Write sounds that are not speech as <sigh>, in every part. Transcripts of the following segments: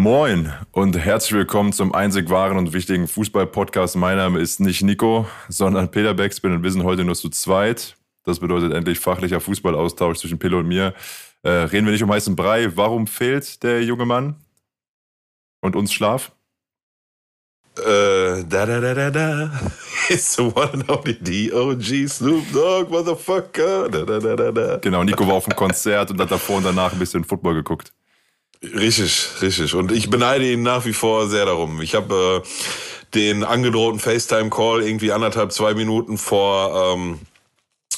Moin und herzlich willkommen zum einzig wahren und wichtigen Fußball-Podcast. Mein Name ist nicht Nico, sondern Peter Beckspin und wir sind heute nur zu zweit. Das bedeutet endlich fachlicher Fußballaustausch zwischen Pille und mir. Äh, reden wir nicht um heißen Brei. Warum fehlt der junge Mann? Und uns Schlaf? Äh, da da da da da. <laughs> It's the one and only DOG Snoop Dogg, Motherfucker. Da da da da da. Genau, Nico war auf dem Konzert und hat davor und danach ein bisschen Football geguckt. Richtig, richtig. Und ich beneide ihn nach wie vor sehr darum. Ich habe äh, den angedrohten FaceTime-Call irgendwie anderthalb, zwei Minuten vor ähm,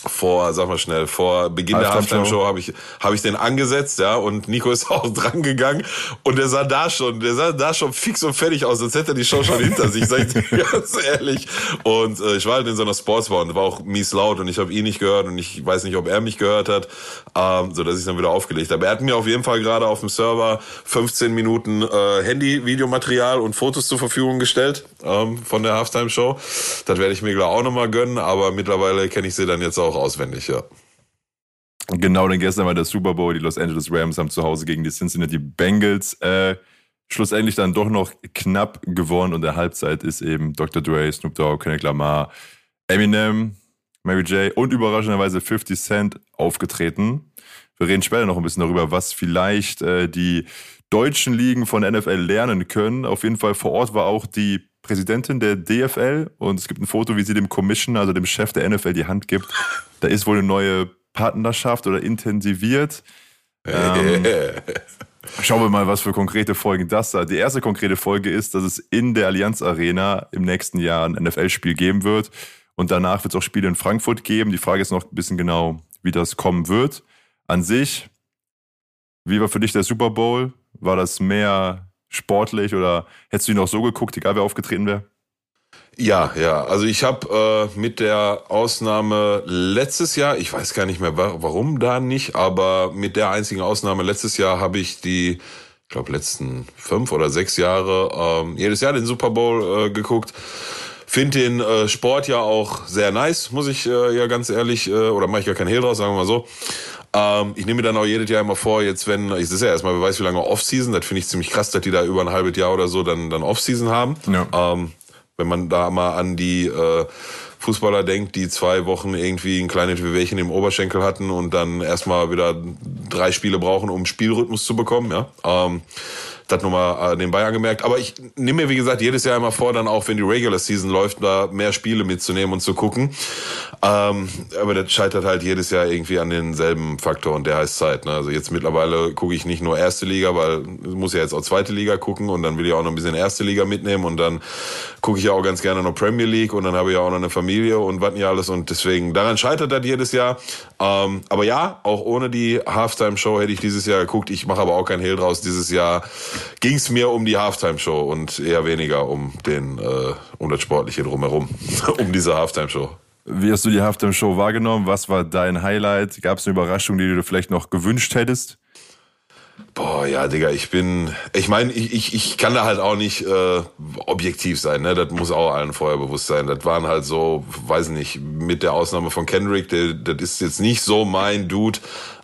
vor, sag mal schnell, vor Beginn der Halftime-Show habe ich, hab ich den angesetzt, ja, und Nico ist <laughs> auch dran gegangen und der sah da schon, der sah da schon fix und fertig aus, als hätte er die Show schon hinter sich, sag ich dir <laughs> ganz ehrlich. Und äh, ich war halt in so einer Sportsbar und war auch mies laut und ich habe ihn nicht gehört und ich weiß nicht, ob er mich gehört hat, ähm, so dass ich dann wieder aufgelegt habe. Er hat mir auf jeden Fall gerade auf dem Server 15 Minuten äh, Handy-Videomaterial und Fotos zur Verfügung gestellt ähm, von der Halftime-Show. Das werde ich mir gleich auch nochmal gönnen, aber mittlerweile kenne ich sie dann jetzt auch auch auswendig, ja. Genau, denn gestern war der Super Bowl. Die Los Angeles Rams haben zu Hause gegen die Cincinnati Bengals äh, schlussendlich dann doch noch knapp gewonnen. Und der Halbzeit ist eben Dr. Dre, Snoop Dogg, Kendrick Lamar, Eminem, Mary J. und überraschenderweise 50 Cent aufgetreten. Wir reden später noch ein bisschen darüber, was vielleicht äh, die deutschen Ligen von NFL lernen können. Auf jeden Fall vor Ort war auch die Präsidentin der DFL und es gibt ein Foto, wie sie dem Commission, also dem Chef der NFL, die Hand gibt. Da ist wohl eine neue Partnerschaft oder intensiviert. Ähm, <laughs> schauen wir mal, was für konkrete Folgen das hat. Die erste konkrete Folge ist, dass es in der Allianz Arena im nächsten Jahr ein NFL-Spiel geben wird. Und danach wird es auch Spiele in Frankfurt geben. Die Frage ist noch ein bisschen genau, wie das kommen wird. An sich, wie war für dich der Super Bowl? War das mehr sportlich oder hättest du ihn auch so geguckt, egal wer aufgetreten wäre? Ja, ja. Also ich habe äh, mit der Ausnahme letztes Jahr, ich weiß gar nicht mehr warum da nicht, aber mit der einzigen Ausnahme letztes Jahr habe ich die, ich glaube letzten fünf oder sechs Jahre äh, jedes Jahr den Super Bowl äh, geguckt. Finde den äh, Sport ja auch sehr nice, muss ich äh, ja ganz ehrlich, äh, oder mache ich gar keinen Hehl draus, sagen wir mal so. Ähm, ich nehme mir dann auch jedes Jahr immer vor, jetzt wenn, ich ist ja erstmal, wer weiß wie lange Off-Season, das finde ich ziemlich krass, dass die da über ein halbes Jahr oder so dann, dann Off-Season haben. Ja. Ähm, wenn man da mal an die äh, Fußballer denkt, die zwei Wochen irgendwie ein kleines Wehwehchen im Oberschenkel hatten und dann erstmal wieder drei Spiele brauchen, um Spielrhythmus zu bekommen, ja. Ähm, das nochmal äh, nebenbei angemerkt. Aber ich nehme mir, wie gesagt, jedes Jahr immer vor, dann auch, wenn die Regular Season läuft, da mehr Spiele mitzunehmen und zu gucken. Ähm, aber das scheitert halt jedes Jahr irgendwie an denselben Faktor und der heißt Zeit. Ne? Also jetzt mittlerweile gucke ich nicht nur erste Liga, weil ich muss ja jetzt auch zweite Liga gucken und dann will ich auch noch ein bisschen erste Liga mitnehmen und dann gucke ich ja auch ganz gerne noch Premier League und dann habe ich ja auch noch eine Familie und was nicht alles und deswegen, daran scheitert das jedes Jahr. Ähm, aber ja, auch ohne die Halftime-Show hätte ich dieses Jahr geguckt. Ich mache aber auch kein Hehl draus. Dieses Jahr ging es mir um die Halftime-Show und eher weniger um den äh, um das Sportliche drumherum, <laughs> um diese Halftime-Show. Wie hast du die Halftime-Show wahrgenommen? Was war dein Highlight? Gab es eine Überraschung, die du dir vielleicht noch gewünscht hättest? Boah, ja, Digga, ich bin, ich meine, ich, ich, ich kann da halt auch nicht äh, objektiv sein, ne? Das muss auch allen vorher bewusst sein. Das waren halt so, weiß nicht, mit der Ausnahme von Kendrick, der, das ist jetzt nicht so mein Dude.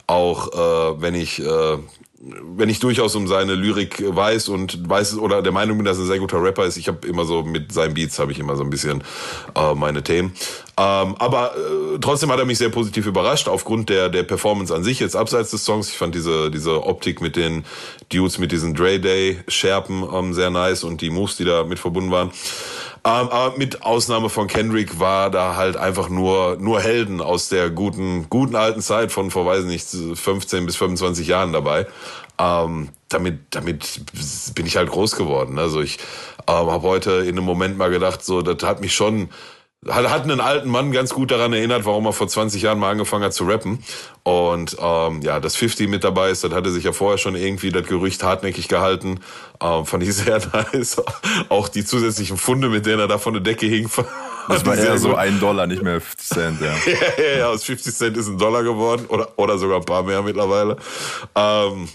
Auch äh, wenn ich äh, wenn ich durchaus um seine Lyrik weiß und weiß oder der Meinung bin, dass er ein sehr guter Rapper ist, ich habe immer so mit seinen Beats habe ich immer so ein bisschen äh, meine Themen. Ähm, aber äh, trotzdem hat er mich sehr positiv überrascht aufgrund der der Performance an sich jetzt abseits des Songs. Ich fand diese diese Optik mit den Dudes mit diesen Dre Day Scherpen ähm, sehr nice und die Moves, die da mit verbunden waren. Ähm, aber mit Ausnahme von Kendrick war da halt einfach nur, nur Helden aus der guten, guten alten Zeit von vor, weiß nicht, 15 bis 25 Jahren dabei. Ähm, damit, damit bin ich halt groß geworden. Also ich ähm, habe heute in einem Moment mal gedacht, so, das hat mich schon hat, hat einen alten Mann ganz gut daran erinnert, warum er vor 20 Jahren mal angefangen hat zu rappen. Und ähm, ja, dass 50 mit dabei ist, das hatte sich ja vorher schon irgendwie das Gerücht hartnäckig gehalten. Ähm, fand ich sehr <laughs> nice. Auch die zusätzlichen Funde, mit denen er da von der Decke hing. <laughs> Das war eher so ein Dollar, nicht mehr 50 Cent, ja. <laughs> ja, ja, ja, aus 50 Cent ist ein Dollar geworden oder, oder sogar ein paar mehr mittlerweile. Ähm,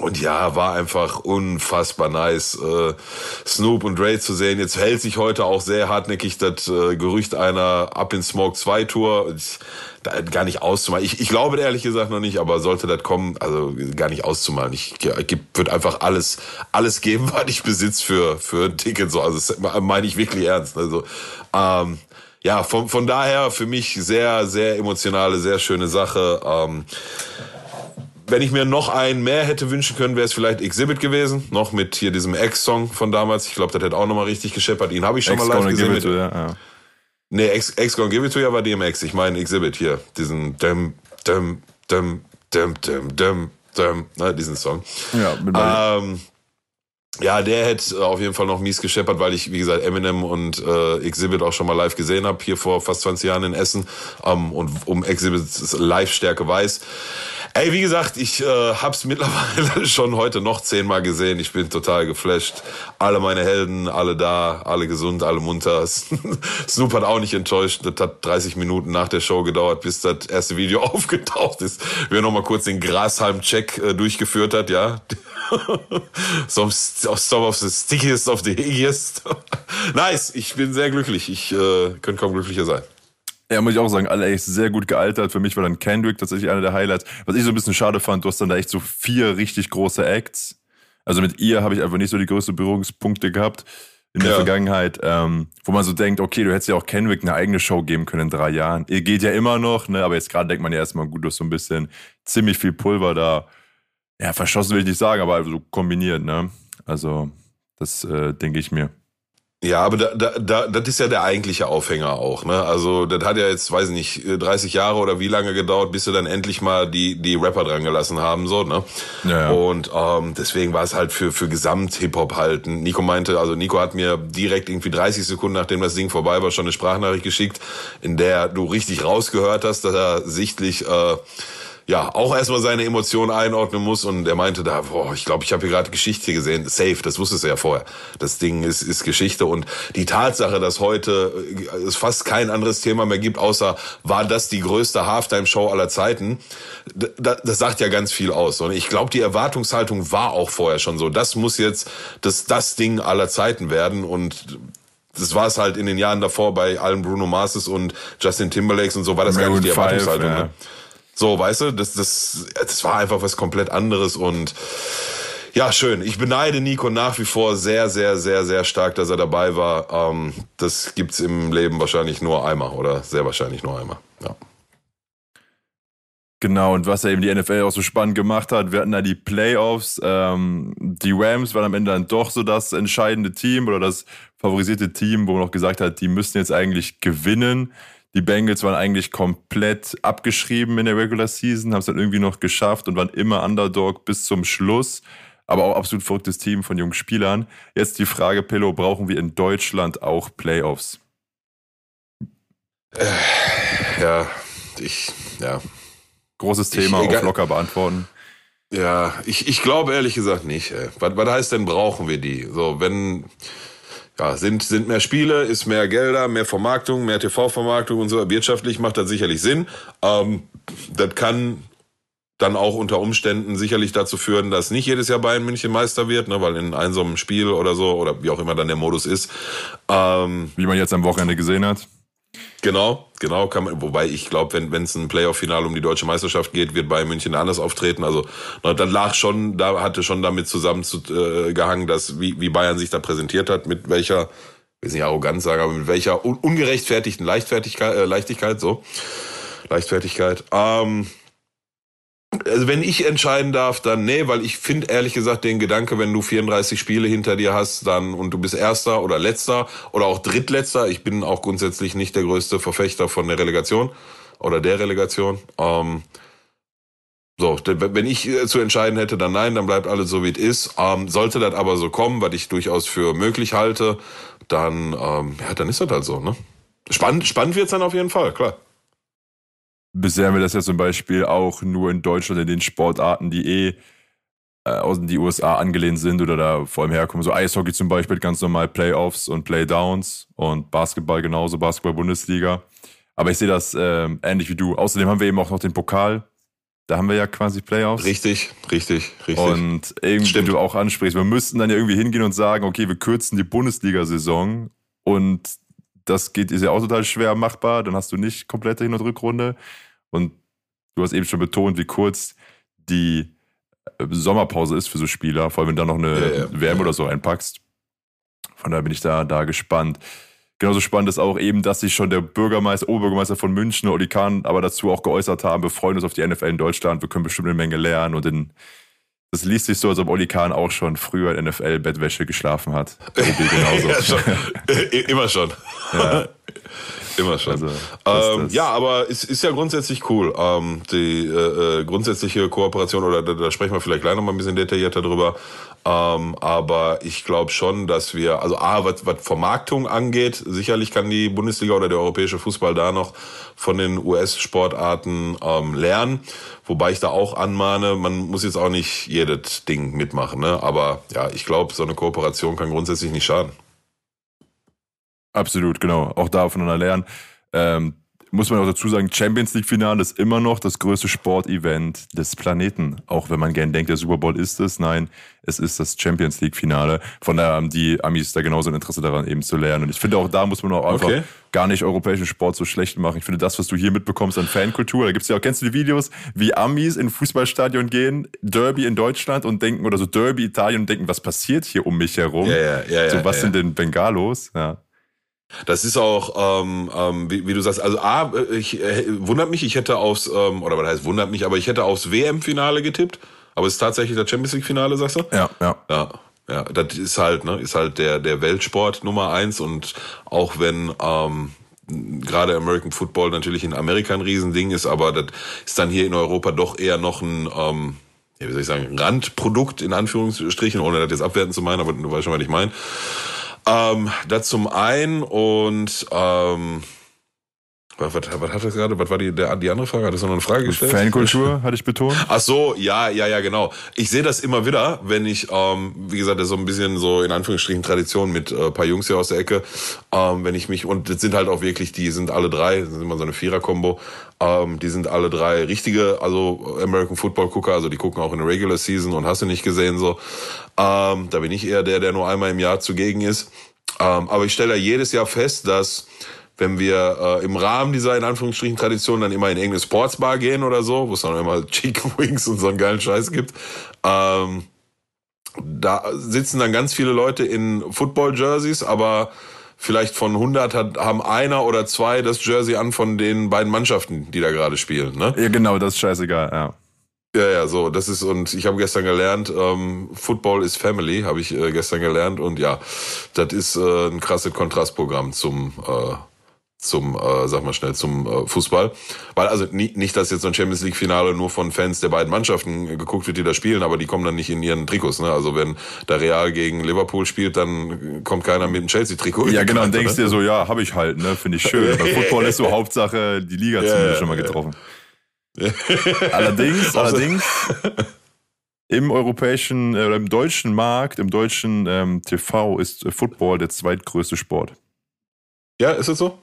und ja, war einfach unfassbar nice, äh, Snoop und Dre zu sehen. Jetzt hält sich heute auch sehr hartnäckig das äh, Gerücht einer Up in Smoke 2 Tour. Da, gar nicht auszumalen. Ich, ich glaube ehrlich gesagt noch nicht, aber sollte das kommen, also gar nicht auszumalen. Ich, ich würde einfach alles, alles geben, <laughs> was ich besitze für, für ein Ticket. So. Also das meine ich wirklich ernst. Also ähm, ja, von, von daher für mich sehr, sehr emotionale, sehr schöne Sache. Ähm, wenn ich mir noch einen mehr hätte wünschen können, wäre es vielleicht Exhibit gewesen. Noch mit hier diesem X-Song von damals. Ich glaube, das hätte auch nochmal richtig gescheppert. Ihn habe ich schon mal live gesehen. Mit, ja, ja. Nee, Gonna Give It To You war DMX. Ich meine Exhibit hier. Diesen Dum, Dum, Dum, Dum, Dum, Dum, Dum, ne, diesen Song. Ja, mit ähm, ja, der hätte auf jeden Fall noch mies gescheppert, weil ich, wie gesagt, Eminem und äh, Exhibit auch schon mal live gesehen habe, hier vor fast 20 Jahren in Essen ähm, und um Exhibits Live-Stärke weiß. Ey, wie gesagt, ich äh, hab's mittlerweile <laughs> schon heute noch zehnmal gesehen. Ich bin total geflasht. Alle meine Helden, alle da, alle gesund, alle munter. <laughs> Snoop hat auch nicht enttäuscht. Das hat 30 Minuten nach der Show gedauert, bis das erste Video <laughs> aufgetaucht ist. Wer noch mal kurz den Grashalm-Check äh, durchgeführt hat, ja. some, some of the stickiest of the higgiest. nice, ich bin sehr glücklich. Ich äh, könnte kaum glücklicher sein. Ja, muss ich auch sagen, alle echt sehr gut gealtert. Für mich war dann Kendrick tatsächlich einer der Highlights. Was ich so ein bisschen schade fand, du hast dann da echt so vier richtig große Acts. Also mit ihr habe ich einfach nicht so die größten Berührungspunkte gehabt in der ja. Vergangenheit, ähm, wo man so denkt, okay, du hättest ja auch Kendrick eine eigene Show geben können in drei Jahren. Ihr geht ja immer noch, ne? Aber jetzt gerade denkt man ja erstmal, gut, du hast so ein bisschen ziemlich viel Pulver da. Ja, verschossen will ich nicht sagen, aber so kombiniert, ne? Also, das äh, denke ich mir. Ja, aber da, da, da, das ist ja der eigentliche Aufhänger auch. Ne? Also das hat ja jetzt, weiß ich nicht, 30 Jahre oder wie lange gedauert, bis sie dann endlich mal die die Rapper dran gelassen haben. so ne? Ja, ja. Und ähm, deswegen war es halt für für Gesamt-Hip-Hop halten. Nico meinte, also Nico hat mir direkt irgendwie 30 Sekunden, nachdem das Ding vorbei war, schon eine Sprachnachricht geschickt, in der du richtig rausgehört hast, dass er sichtlich... Äh, ja, auch erstmal seine Emotionen einordnen muss und er meinte da, boah, ich glaube, ich habe hier gerade Geschichte gesehen. Safe, das wusstest du ja vorher. Das Ding ist, ist Geschichte und die Tatsache, dass heute äh, es fast kein anderes Thema mehr gibt, außer war das die größte Halftime-Show aller Zeiten, das, das sagt ja ganz viel aus. Und ich glaube, die Erwartungshaltung war auch vorher schon so. Das muss jetzt das, das Ding aller Zeiten werden und das war es halt in den Jahren davor bei allen Bruno Marses und Justin Timberlakes und so war das Maroon gar nicht die Erwartungshaltung. Five, ja. ne? So, weißt du, das, das, das war einfach was komplett anderes und ja, schön. Ich beneide Nico nach wie vor sehr, sehr, sehr, sehr stark, dass er dabei war. Ähm, das gibt's im Leben wahrscheinlich nur einmal oder sehr wahrscheinlich nur einmal. Ja. Genau, und was ja eben die NFL auch so spannend gemacht hat, wir hatten da die Playoffs. Ähm, die Rams waren am Ende dann doch so das entscheidende Team oder das favorisierte Team, wo man auch gesagt hat, die müssen jetzt eigentlich gewinnen. Die Bengals waren eigentlich komplett abgeschrieben in der Regular Season, haben es dann irgendwie noch geschafft und waren immer Underdog bis zum Schluss. Aber auch absolut verrücktes Team von jungen Spielern. Jetzt die Frage, Pillow, brauchen wir in Deutschland auch Playoffs? Äh, ja, ich, ja. Großes Thema, ich, auch locker beantworten. Ja, ich, ich glaube ehrlich gesagt nicht. Ey. Was, was heißt denn, brauchen wir die? So, wenn, ja, sind, sind mehr Spiele, ist mehr Gelder, mehr Vermarktung, mehr TV-Vermarktung und so. Wirtschaftlich macht das sicherlich Sinn. Ähm, das kann dann auch unter Umständen sicherlich dazu führen, dass nicht jedes Jahr Bayern München Meister wird, ne, weil in einem Spiel oder so, oder wie auch immer dann der Modus ist. Ähm, wie man jetzt am Wochenende gesehen hat. Genau, genau. Kann man, wobei ich glaube, wenn es ein Playoff-Finale um die deutsche Meisterschaft geht, wird Bayern München anders auftreten. Also dann lag schon, da hatte schon damit zusammengehangen, äh, dass wie, wie Bayern sich da präsentiert hat, mit welcher, ich will nicht arrogant sagen, aber mit welcher un ungerechtfertigten Leichtfertigkeit, äh, Leichtigkeit, so Leichtfertigkeit. Ähm, also wenn ich entscheiden darf, dann nee, weil ich finde ehrlich gesagt den Gedanke, wenn du 34 Spiele hinter dir hast, dann und du bist Erster oder Letzter oder auch Drittletzter. Ich bin auch grundsätzlich nicht der größte Verfechter von der Relegation oder der Relegation. Ähm, so, wenn ich äh, zu entscheiden hätte, dann nein, dann bleibt alles so wie es ist. Ähm, sollte das aber so kommen, was ich durchaus für möglich halte, dann ähm, ja, dann ist das halt so, ne? Spannend, spannend wird es dann auf jeden Fall, klar. Bisher haben wir das ja zum Beispiel auch nur in Deutschland in den Sportarten, die eh äh, aus den USA angelehnt sind oder da vor allem herkommen. So Eishockey zum Beispiel, ganz normal Playoffs und Playdowns und Basketball genauso, Basketball-Bundesliga. Aber ich sehe das äh, ähnlich wie du. Außerdem haben wir eben auch noch den Pokal. Da haben wir ja quasi Playoffs. Richtig, richtig, richtig. Und irgendwie, Stimmt. du auch ansprichst, wir müssten dann ja irgendwie hingehen und sagen, okay, wir kürzen die Bundesliga-Saison und das geht, ist ja auch total schwer machbar. Dann hast du nicht komplette Hin- und Rückrunde. Und du hast eben schon betont, wie kurz die äh, Sommerpause ist für so Spieler, vor allem wenn du da noch eine ja, ja. WM oder so einpackst. Von daher bin ich da, da gespannt. Genauso spannend ist auch eben, dass sich schon der Bürgermeister, Oberbürgermeister von München, Oli Kahn, aber dazu auch geäußert haben, wir freuen uns auf die NFL in Deutschland, wir können bestimmt eine Menge lernen und in, das liest sich so, als ob Oli Kahn auch schon früher in NFL-Bettwäsche geschlafen hat. <laughs> ja, schon. <laughs> Immer schon. Ja. Immer schon. Also, ähm, ja, aber es ist ja grundsätzlich cool. Ähm, die äh, äh, grundsätzliche Kooperation, oder da, da, sprechen wir vielleicht gleich nochmal ein bisschen detaillierter drüber. Ähm, aber ich glaube schon, dass wir, also A, was, was Vermarktung angeht, sicherlich kann die Bundesliga oder der europäische Fußball da noch von den US-Sportarten ähm, lernen. Wobei ich da auch anmahne, man muss jetzt auch nicht jedes Ding mitmachen. Ne? Aber ja, ich glaube, so eine Kooperation kann grundsätzlich nicht schaden. Absolut, genau. Auch da voneinander lernen. Ähm, muss man auch dazu sagen, Champions League Finale ist immer noch das größte Sportevent des Planeten. Auch wenn man gern denkt, der Super Bowl ist es. Nein, es ist das Champions League Finale. Von daher haben die Amis da genauso ein Interesse daran, eben zu lernen. Und ich finde auch da muss man auch einfach okay. gar nicht europäischen Sport so schlecht machen. Ich finde das, was du hier mitbekommst an Fankultur, da gibt's ja auch, kennst du die Videos, wie Amis in Fußballstadion gehen, Derby in Deutschland und denken, oder so Derby Italien und denken, was passiert hier um mich herum? Ja, ja, ja, so, was sind denn Bengalos? Ja. Das ist auch, ähm, ähm, wie, wie, du sagst, also A, ich, äh, wundert mich, ich hätte aufs, ähm, oder was heißt wundert mich, aber ich hätte aufs WM-Finale getippt. Aber es ist tatsächlich das Champions League-Finale, sagst du? Ja, ja. Ja. Ja, das ist halt, ne, ist halt der, der Weltsport Nummer eins und auch wenn ähm, gerade American Football natürlich in Amerika ein Riesending ist, aber das ist dann hier in Europa doch eher noch ein, ähm, ja, wie soll ich sagen, Randprodukt in Anführungsstrichen, ohne das jetzt abwerten zu meinen, aber du weißt schon, was ich meine. Ähm, das zum einen und ähm, was, was, was hat das gerade? Was war die, der, die andere Frage? Hat das noch eine Frage gestellt? Fankultur, <laughs> hatte ich betont. Ach so, ja, ja, ja, genau. Ich sehe das immer wieder, wenn ich, ähm, wie gesagt, das ist so ein bisschen so in Anführungsstrichen Tradition mit äh, paar Jungs hier aus der Ecke, ähm, wenn ich mich, und das sind halt auch wirklich, die sind alle drei, das sind immer so eine Vierer-Kombo, ähm, die sind alle drei richtige, also American Football Gucker, also die gucken auch in der Regular Season und hast du nicht gesehen so. Ähm, da bin ich eher der, der nur einmal im Jahr zugegen ist. Ähm, aber ich stelle da jedes Jahr fest, dass wenn wir äh, im Rahmen dieser in Anführungsstrichen Tradition dann immer in irgendeine Sportsbar gehen oder so, wo es dann immer <laughs> Chicken Wings und so einen geilen Scheiß gibt, ähm, da sitzen dann ganz viele Leute in Football-Jerseys, aber vielleicht von 100 hat, haben einer oder zwei das Jersey an von den beiden Mannschaften, die da gerade spielen. Ne? Ja, genau, das ist scheißegal, ja. Ja, ja, so, das ist, und ich habe gestern gelernt, ähm, Football is Family, habe ich äh, gestern gelernt, und ja, das ist äh, ein krasses Kontrastprogramm zum äh, zum, äh, sag mal schnell, zum äh, Fußball. Weil also nicht, nicht, dass jetzt so ein Champions League-Finale nur von Fans der beiden Mannschaften geguckt wird, die da spielen, aber die kommen dann nicht in ihren Trikots. Ne? Also wenn der Real gegen Liverpool spielt, dann kommt keiner mit einem Chelsea-Trikot. Ja, genau, dann denkst du dir so, ja, habe ich halt, ne? Finde ich schön. <laughs> Bei Football ist so Hauptsache, die Liga ja, zumindest schon mal getroffen. Ja. <laughs> allerdings, allerdings. Im europäischen äh, im deutschen Markt, im deutschen ähm, TV ist Football der zweitgrößte Sport. Ja, ist es so?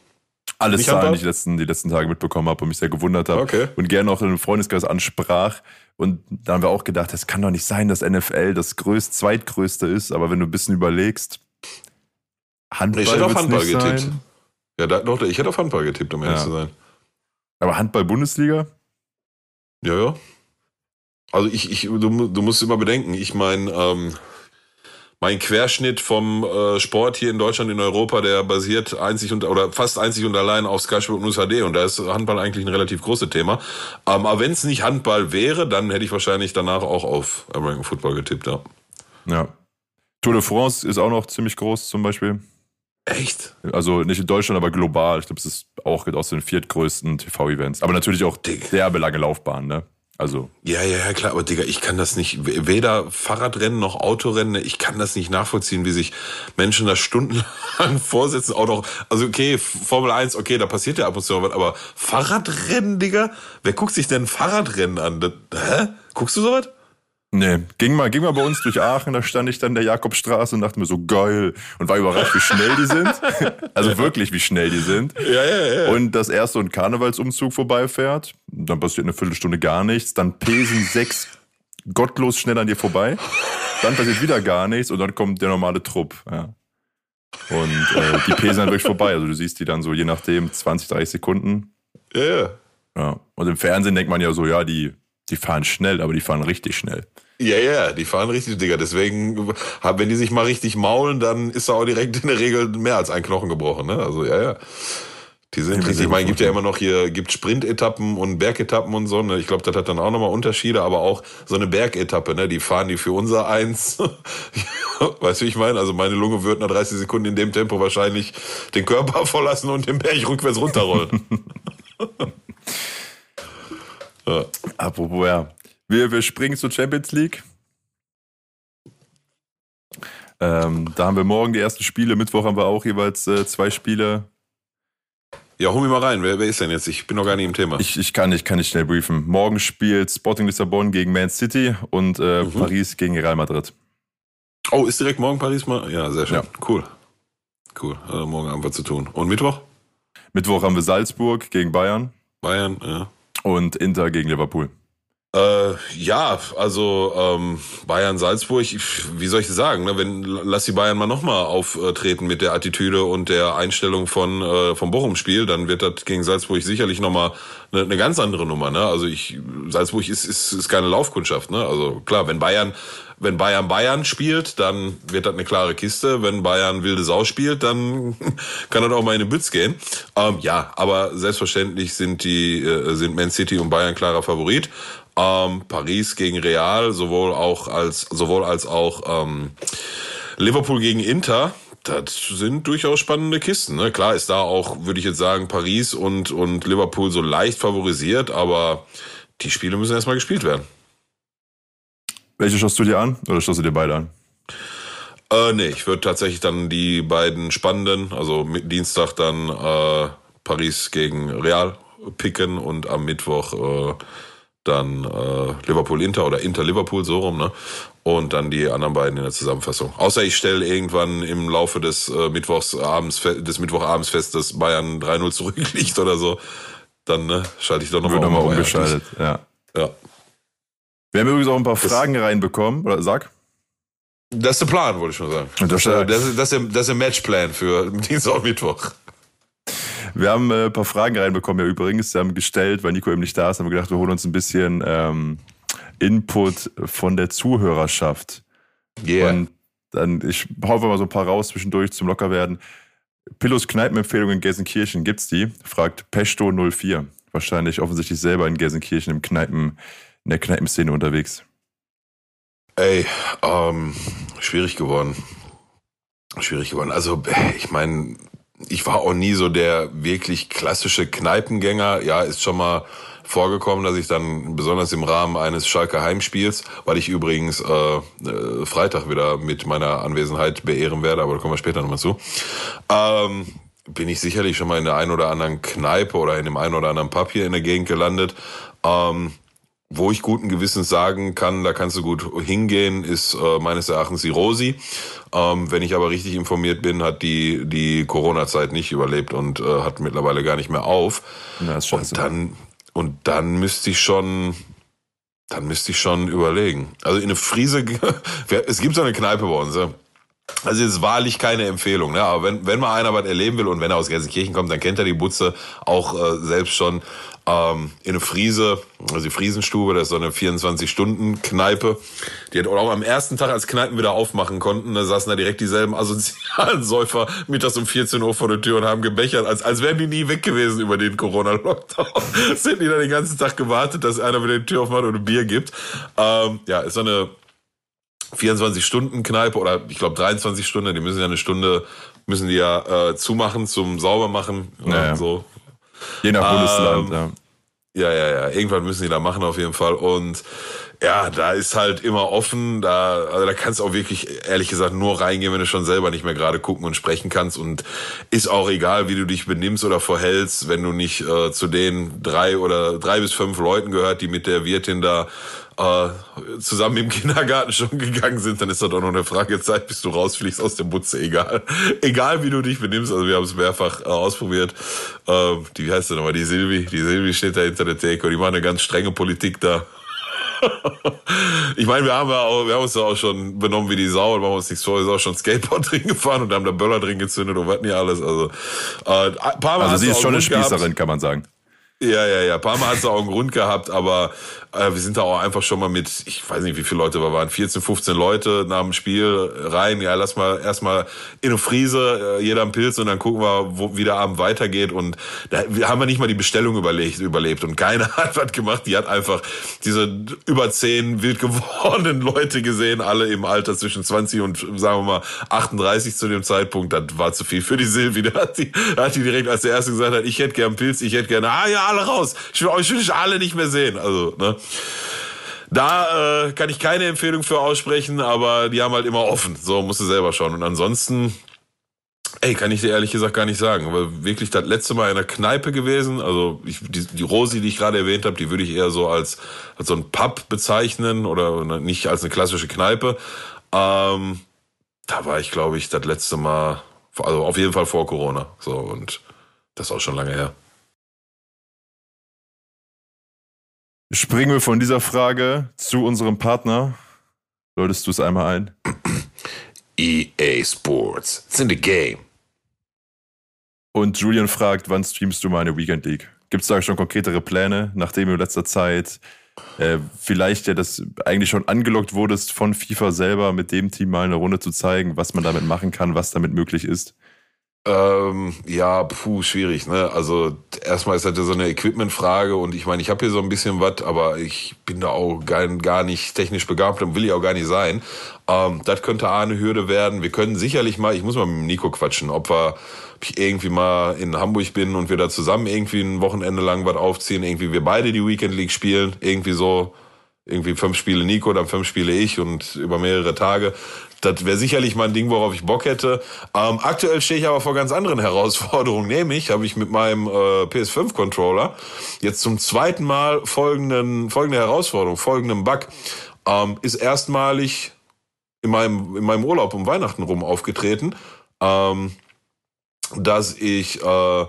Alles Zahlen, die ich letzten, die letzten Tage mitbekommen habe und mich sehr gewundert habe okay. und gerne auch in einem Freundeskreis ansprach. Und da haben wir auch gedacht, es kann doch nicht sein, dass NFL das größt, zweitgrößte ist, aber wenn du ein bisschen überlegst, Handball. Ich hätte auf Handball getippt. Sein. Ja, da, doch, ich hätte auf Handball getippt, um ehrlich ja. zu sein. Aber Handball-Bundesliga? Ja, ja. Also ich, ich, du, du musst immer bedenken, ich meine, ähm, mein Querschnitt vom äh, Sport hier in Deutschland, in Europa, der basiert einzig und oder fast einzig und allein auf Sky Sport News HD und da ist Handball eigentlich ein relativ großes Thema. Ähm, aber wenn es nicht Handball wäre, dann hätte ich wahrscheinlich danach auch auf American Football getippt, ja. Ja. Tour de France ist auch noch ziemlich groß zum Beispiel. Echt? Also nicht in Deutschland, aber global. Ich glaube, es ist auch aus den viertgrößten TV-Events. Aber natürlich auch Dick. derbe lange Laufbahn, ne? Also. Ja, ja, ja, klar, aber Digga, ich kann das nicht, weder Fahrradrennen noch Autorennen, ich kann das nicht nachvollziehen, wie sich Menschen da stundenlang <laughs> vorsetzen, auch noch, also okay, Formel 1, okay, da passiert ja ab und zu was, aber Fahrradrennen, Digga? Wer guckt sich denn Fahrradrennen an? Hä? Guckst du sowas? Nee, ging mal, ging mal bei uns durch Aachen, da stand ich dann der Jakobstraße und dachte mir so geil und war überrascht, wie schnell die sind. <laughs> Also wirklich, wie schnell die sind. Ja, ja, ja. Und dass erst so ein Karnevalsumzug vorbeifährt, dann passiert eine Viertelstunde gar nichts, dann pesen sechs gottlos schnell an dir vorbei, dann passiert wieder gar nichts und dann kommt der normale Trupp. Ja. Und äh, die pesen dann wirklich vorbei. Also du siehst die dann so je nachdem 20, 30 Sekunden. Ja. Ja. Und im Fernsehen denkt man ja so, ja, die, die fahren schnell, aber die fahren richtig schnell. Ja, ja, die fahren richtig, Digga. Deswegen, wenn die sich mal richtig maulen, dann ist da auch direkt in der Regel mehr als ein Knochen gebrochen, ne? Also, ja, ja. Die sind richtig, ich meine, gibt ja immer noch hier, gibt Sprintetappen und Bergetappen und so, ne? Ich glaube, das hat dann auch nochmal Unterschiede, aber auch so eine Bergetappe, ne? Die fahren die für unser eins. <laughs> weißt du, wie ich meine? Also meine Lunge wird nach 30 Sekunden in dem Tempo wahrscheinlich den Körper <laughs> verlassen und den Berg rückwärts runterrollen. <laughs> ja. Apropos, ja. Wir, wir springen zur Champions League. Ähm, da haben wir morgen die ersten Spiele. Mittwoch haben wir auch jeweils äh, zwei Spiele. Ja, hol mich mal rein. Wer, wer ist denn jetzt? Ich bin noch gar nicht im Thema. Ich, ich, kann, ich kann nicht schnell briefen. Morgen spielt Sporting Lissabon gegen Man City und äh, mhm. Paris gegen Real Madrid. Oh, ist direkt morgen Paris mal? Ja, sehr schön. Ja. Cool. Cool. Also morgen haben wir zu tun. Und Mittwoch? Mittwoch haben wir Salzburg gegen Bayern. Bayern, ja. Und Inter gegen Liverpool. Äh, ja, also ähm, Bayern Salzburg, wie soll ich das sagen? Ne? Wenn lass die Bayern mal nochmal auftreten mit der Attitüde und der Einstellung von äh, vom Bochum-Spiel, dann wird das gegen Salzburg sicherlich nochmal eine, eine ganz andere Nummer. Ne? Also ich Salzburg ist, ist ist keine Laufkundschaft. Ne? Also klar, wenn Bayern wenn Bayern Bayern spielt, dann wird das eine klare Kiste. Wenn Bayern wilde Sau spielt, dann <laughs> kann das auch mal in den Bütz gehen. Ähm, ja, aber selbstverständlich sind die äh, sind Man City und Bayern klarer Favorit. Ähm, Paris gegen Real, sowohl auch als sowohl als auch ähm, Liverpool gegen Inter. Das sind durchaus spannende Kisten. Ne? Klar ist da auch, würde ich jetzt sagen, Paris und, und Liverpool so leicht favorisiert, aber die Spiele müssen erstmal gespielt werden. Welche schaust du dir an oder schaust du dir beide an? Äh, nee, ich würde tatsächlich dann die beiden spannenden, also mit Dienstag dann äh, Paris gegen Real picken und am Mittwoch äh, dann äh, Liverpool-Inter oder Inter-Liverpool, so rum, ne? Und dann die anderen beiden in der Zusammenfassung. Außer ich stelle irgendwann im Laufe des äh, Mittwochsabends, des Mittwochabends fest, dass Bayern 3-0 zurückliegt oder so. Dann ne, schalte ich doch nochmal um. Umgeschaltet, ja. Ja. Wir haben übrigens auch ein paar das Fragen reinbekommen, oder sag? Das ist der Plan, wollte ich schon sagen. Das, das, ist, das, ist, das ist der Matchplan für <laughs> Dienstag und Mittwoch. Wir haben äh, ein paar Fragen reinbekommen, ja übrigens. Wir haben gestellt, weil Nico eben nicht da ist, haben wir gedacht, wir holen uns ein bisschen ähm, Input von der Zuhörerschaft. Yeah. Und dann, ich hoffe mal so ein paar raus zwischendurch zum Lockerwerden. Pillows Kneipenempfehlungen in Gelsenkirchen, gibt's die? Fragt Pesto04. Wahrscheinlich offensichtlich selber in Gelsenkirchen im Kneipen, in der Kneipenszene unterwegs. Ey, ähm, schwierig geworden. Schwierig geworden. Also, ich meine, ich war auch nie so der wirklich klassische Kneipengänger. Ja, ist schon mal vorgekommen, dass ich dann besonders im Rahmen eines Schalke Heimspiels, weil ich übrigens äh, äh, Freitag wieder mit meiner Anwesenheit beehren werde, aber da kommen wir später nochmal zu, ähm, bin ich sicherlich schon mal in der einen oder anderen Kneipe oder in dem einen oder anderen Pub hier in der Gegend gelandet. Ähm, wo ich guten Gewissens sagen kann, da kannst du gut hingehen, ist äh, meines Erachtens die Rosi. Ähm, wenn ich aber richtig informiert bin, hat die die Corona-Zeit nicht überlebt und äh, hat mittlerweile gar nicht mehr auf. Ja, ist scheiße. Und dann und dann müsste ich schon dann müsste ich schon überlegen. Also in eine Friese, <laughs> es gibt so eine Kneipe bei uns. Ja. Also ist wahrlich keine Empfehlung, ne? aber wenn, wenn mal einer was erleben will und wenn er aus Gelsenkirchen kommt, dann kennt er die Butze auch äh, selbst schon ähm, in eine Friese, also die Friesenstube, das ist so eine 24-Stunden-Kneipe. Die hat auch am ersten Tag, als Kneipen wieder aufmachen konnten, da saßen da direkt dieselben asozialen <laughs> Säufer mittags um 14 Uhr vor der Tür und haben gebechert, als, als wären die nie weg gewesen über den Corona-Lockdown. <laughs> Sind die da den ganzen Tag gewartet, dass einer wieder die Tür aufmacht und ein Bier gibt. Ähm, ja, ist so eine 24-Stunden-Kneipe oder ich glaube 23 Stunden, die müssen ja eine Stunde, müssen die ja äh, zumachen zum Saubermachen. Ja, ja. So. Je nach Bundesland, ähm, ja. Ja, ja, ja. Irgendwann müssen die da machen auf jeden Fall. Und ja, da ist halt immer offen. Da, also da kannst du auch wirklich, ehrlich gesagt, nur reingehen, wenn du schon selber nicht mehr gerade gucken und sprechen kannst. Und ist auch egal, wie du dich benimmst oder verhältst, wenn du nicht äh, zu den drei oder drei bis fünf Leuten gehört, die mit der Wirtin da äh, zusammen im Kindergarten schon gegangen sind, dann ist das doch noch eine Frage Zeit, bis du rausfliegst aus der Butze, egal. <laughs> Egal wie du dich benimmst, also wir haben es mehrfach äh, ausprobiert. Äh, die, wie heißt sie nochmal, die Silvi, die Silvi steht da hinter der Theke und die machen eine ganz strenge Politik da. <laughs> ich meine, wir haben ja auch, wir haben uns ja auch schon benommen wie die Sau und machen uns nichts vor, wir sind auch schon Skateboard <laughs> drin gefahren und haben da Böller drin gezündet und was nicht alles. Also, äh, paar Mal also sie ist schon eine Spießerin, gehabt. kann man sagen. Ja, ja, ja. Ein paar Mal hat es auch einen Grund gehabt, aber äh, wir sind da auch einfach schon mal mit, ich weiß nicht, wie viele Leute wir waren, 14, 15 Leute nach dem Spiel rein. Ja, lass mal erstmal in eine Friese, äh, jeder einen Pilz und dann gucken wir, wo, wie der Abend weitergeht. Und da haben wir nicht mal die Bestellung überlegt, überlebt. Und keiner <laughs> hat was gemacht. Die hat einfach diese über zehn wild gewordenen Leute gesehen, alle im Alter zwischen 20 und, sagen wir mal, 38 zu dem Zeitpunkt. Das war zu viel für die Silvi. Da hat die, da hat die direkt als der Erste gesagt hat, ich hätte gern Pilz, ich hätte gerne, ah ja, alle raus. Ich will euch will alle nicht mehr sehen. Also, ne? Da äh, kann ich keine Empfehlung für aussprechen, aber die haben halt immer offen. So musst du selber schauen. Und ansonsten, ey, kann ich dir ehrlich gesagt gar nicht sagen. Aber wirklich das letzte Mal in der Kneipe gewesen. Also ich, die, die Rosi, die ich gerade erwähnt habe, die würde ich eher so als, als so ein Pub bezeichnen oder nicht als eine klassische Kneipe. Ähm, da war ich, glaube ich, das letzte Mal, also auf jeden Fall vor Corona. So und das ist auch schon lange her. Springen wir von dieser Frage zu unserem Partner. Läutest du es einmal ein? <clears throat> EA Sports. It's in the game. Und Julian fragt, wann streamst du meine Weekend League? Gibt es da schon konkretere Pläne, nachdem du in letzter Zeit äh, vielleicht ja das eigentlich schon angelockt wurdest von FIFA selber, mit dem Team mal eine Runde zu zeigen, was man damit machen kann, was damit möglich ist? Ähm, ja, puh, schwierig, ne? Also erstmal ist das ja so eine Equipment-Frage und ich meine, ich habe hier so ein bisschen was, aber ich bin da auch gar, gar nicht technisch begabt und will ich auch gar nicht sein. Ähm, das könnte eine Hürde werden. Wir können sicherlich mal, ich muss mal mit Nico quatschen, ob wir ob ich irgendwie mal in Hamburg bin und wir da zusammen irgendwie ein Wochenende lang was aufziehen, irgendwie wir beide die Weekend League spielen, irgendwie so irgendwie fünf Spiele Nico, dann fünf Spiele ich und über mehrere Tage. Das wäre sicherlich mal ein Ding, worauf ich Bock hätte. Ähm, aktuell stehe ich aber vor ganz anderen <laughs> Herausforderungen. Nämlich habe ich mit meinem äh, PS5-Controller jetzt zum zweiten Mal folgenden, folgende Herausforderung, folgenden Bug. Ähm, ist erstmalig in meinem, in meinem Urlaub um Weihnachten rum aufgetreten, ähm, dass ich äh,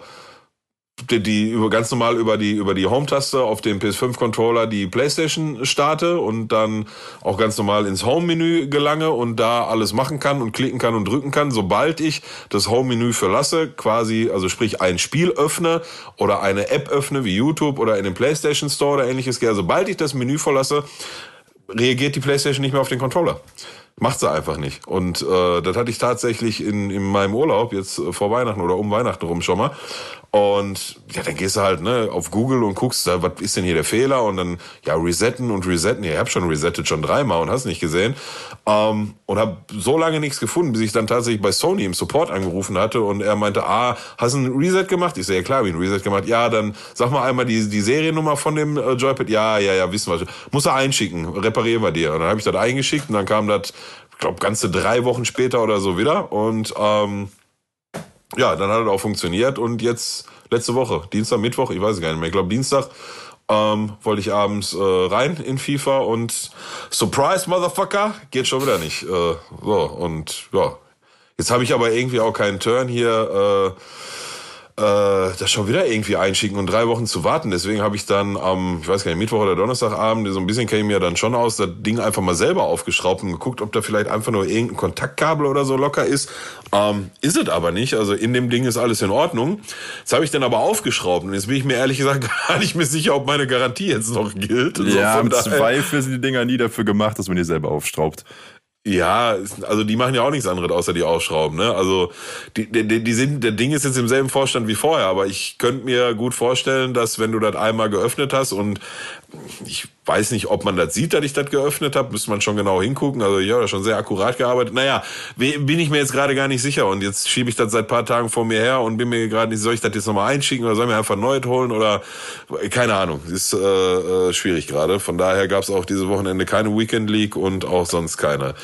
die, über ganz normal über die über die Home-Taste auf dem PS5 Controller die PlayStation starte und dann auch ganz normal ins Home-Menü gelange und da alles machen kann und klicken kann und drücken kann, sobald ich das Home-Menü verlasse, quasi also sprich ein Spiel öffne oder eine App öffne wie YouTube oder in den PlayStation Store oder ähnliches, sobald ich das Menü verlasse, reagiert die PlayStation nicht mehr auf den Controller. Macht sie einfach nicht. Und äh, das hatte ich tatsächlich in, in meinem Urlaub jetzt äh, vor Weihnachten oder um Weihnachten rum schon mal. Und ja, dann gehst du halt ne, auf Google und guckst, da, was ist denn hier der Fehler? Und dann, ja, resetten und resetten. Ja, ich habe schon resettet, schon dreimal und hast nicht gesehen. Ähm, und habe so lange nichts gefunden, bis ich dann tatsächlich bei Sony im Support angerufen hatte und er meinte, ah, hast du ein Reset gemacht? Ich sage, ja klar, hab ich ein Reset gemacht. Ja, dann sag mal einmal die, die Seriennummer von dem äh, Joypad. Ja, ja, ja, wissen wir. Muss er einschicken, reparieren wir dir. Und dann habe ich das eingeschickt und dann kam das, ich glaube, ganze drei Wochen später oder so wieder. Und ähm, ja, dann hat es auch funktioniert und jetzt letzte Woche, Dienstag, Mittwoch, ich weiß gar nicht mehr, ich glaube Dienstag, ähm, wollte ich abends äh, rein in FIFA und Surprise, Motherfucker, geht schon wieder nicht. Äh, so, und ja, jetzt habe ich aber irgendwie auch keinen Turn hier. Äh, das schon wieder irgendwie einschicken und drei Wochen zu warten. Deswegen habe ich dann am, ich weiß gar nicht, Mittwoch oder Donnerstagabend, so ein bisschen käme mir dann schon aus, das Ding einfach mal selber aufgeschraubt und geguckt, ob da vielleicht einfach nur irgendein Kontaktkabel oder so locker ist. Ähm, ist es aber nicht. Also in dem Ding ist alles in Ordnung. Das habe ich dann aber aufgeschraubt und jetzt bin ich mir ehrlich gesagt <laughs> gar nicht mehr sicher, ob meine Garantie jetzt noch gilt. Ja, im Zweifel sind die Dinger nie dafür gemacht, dass man die selber aufschraubt. Ja, also die machen ja auch nichts anderes außer die ausschrauben, ne? Also die, die, die sind, der Ding ist jetzt im selben Vorstand wie vorher, aber ich könnte mir gut vorstellen, dass wenn du das einmal geöffnet hast und ich weiß nicht, ob man das sieht, dass ich das geöffnet habe. Müsste man schon genau hingucken. Also ja, schon sehr akkurat gearbeitet. Naja, bin ich mir jetzt gerade gar nicht sicher. Und jetzt schiebe ich das seit paar Tagen vor mir her und bin mir gerade nicht, soll ich das jetzt nochmal einschicken oder soll ich mir einfach neu holen oder keine Ahnung. Ist äh, äh, schwierig gerade. Von daher gab es auch dieses Wochenende keine Weekend League und auch sonst keine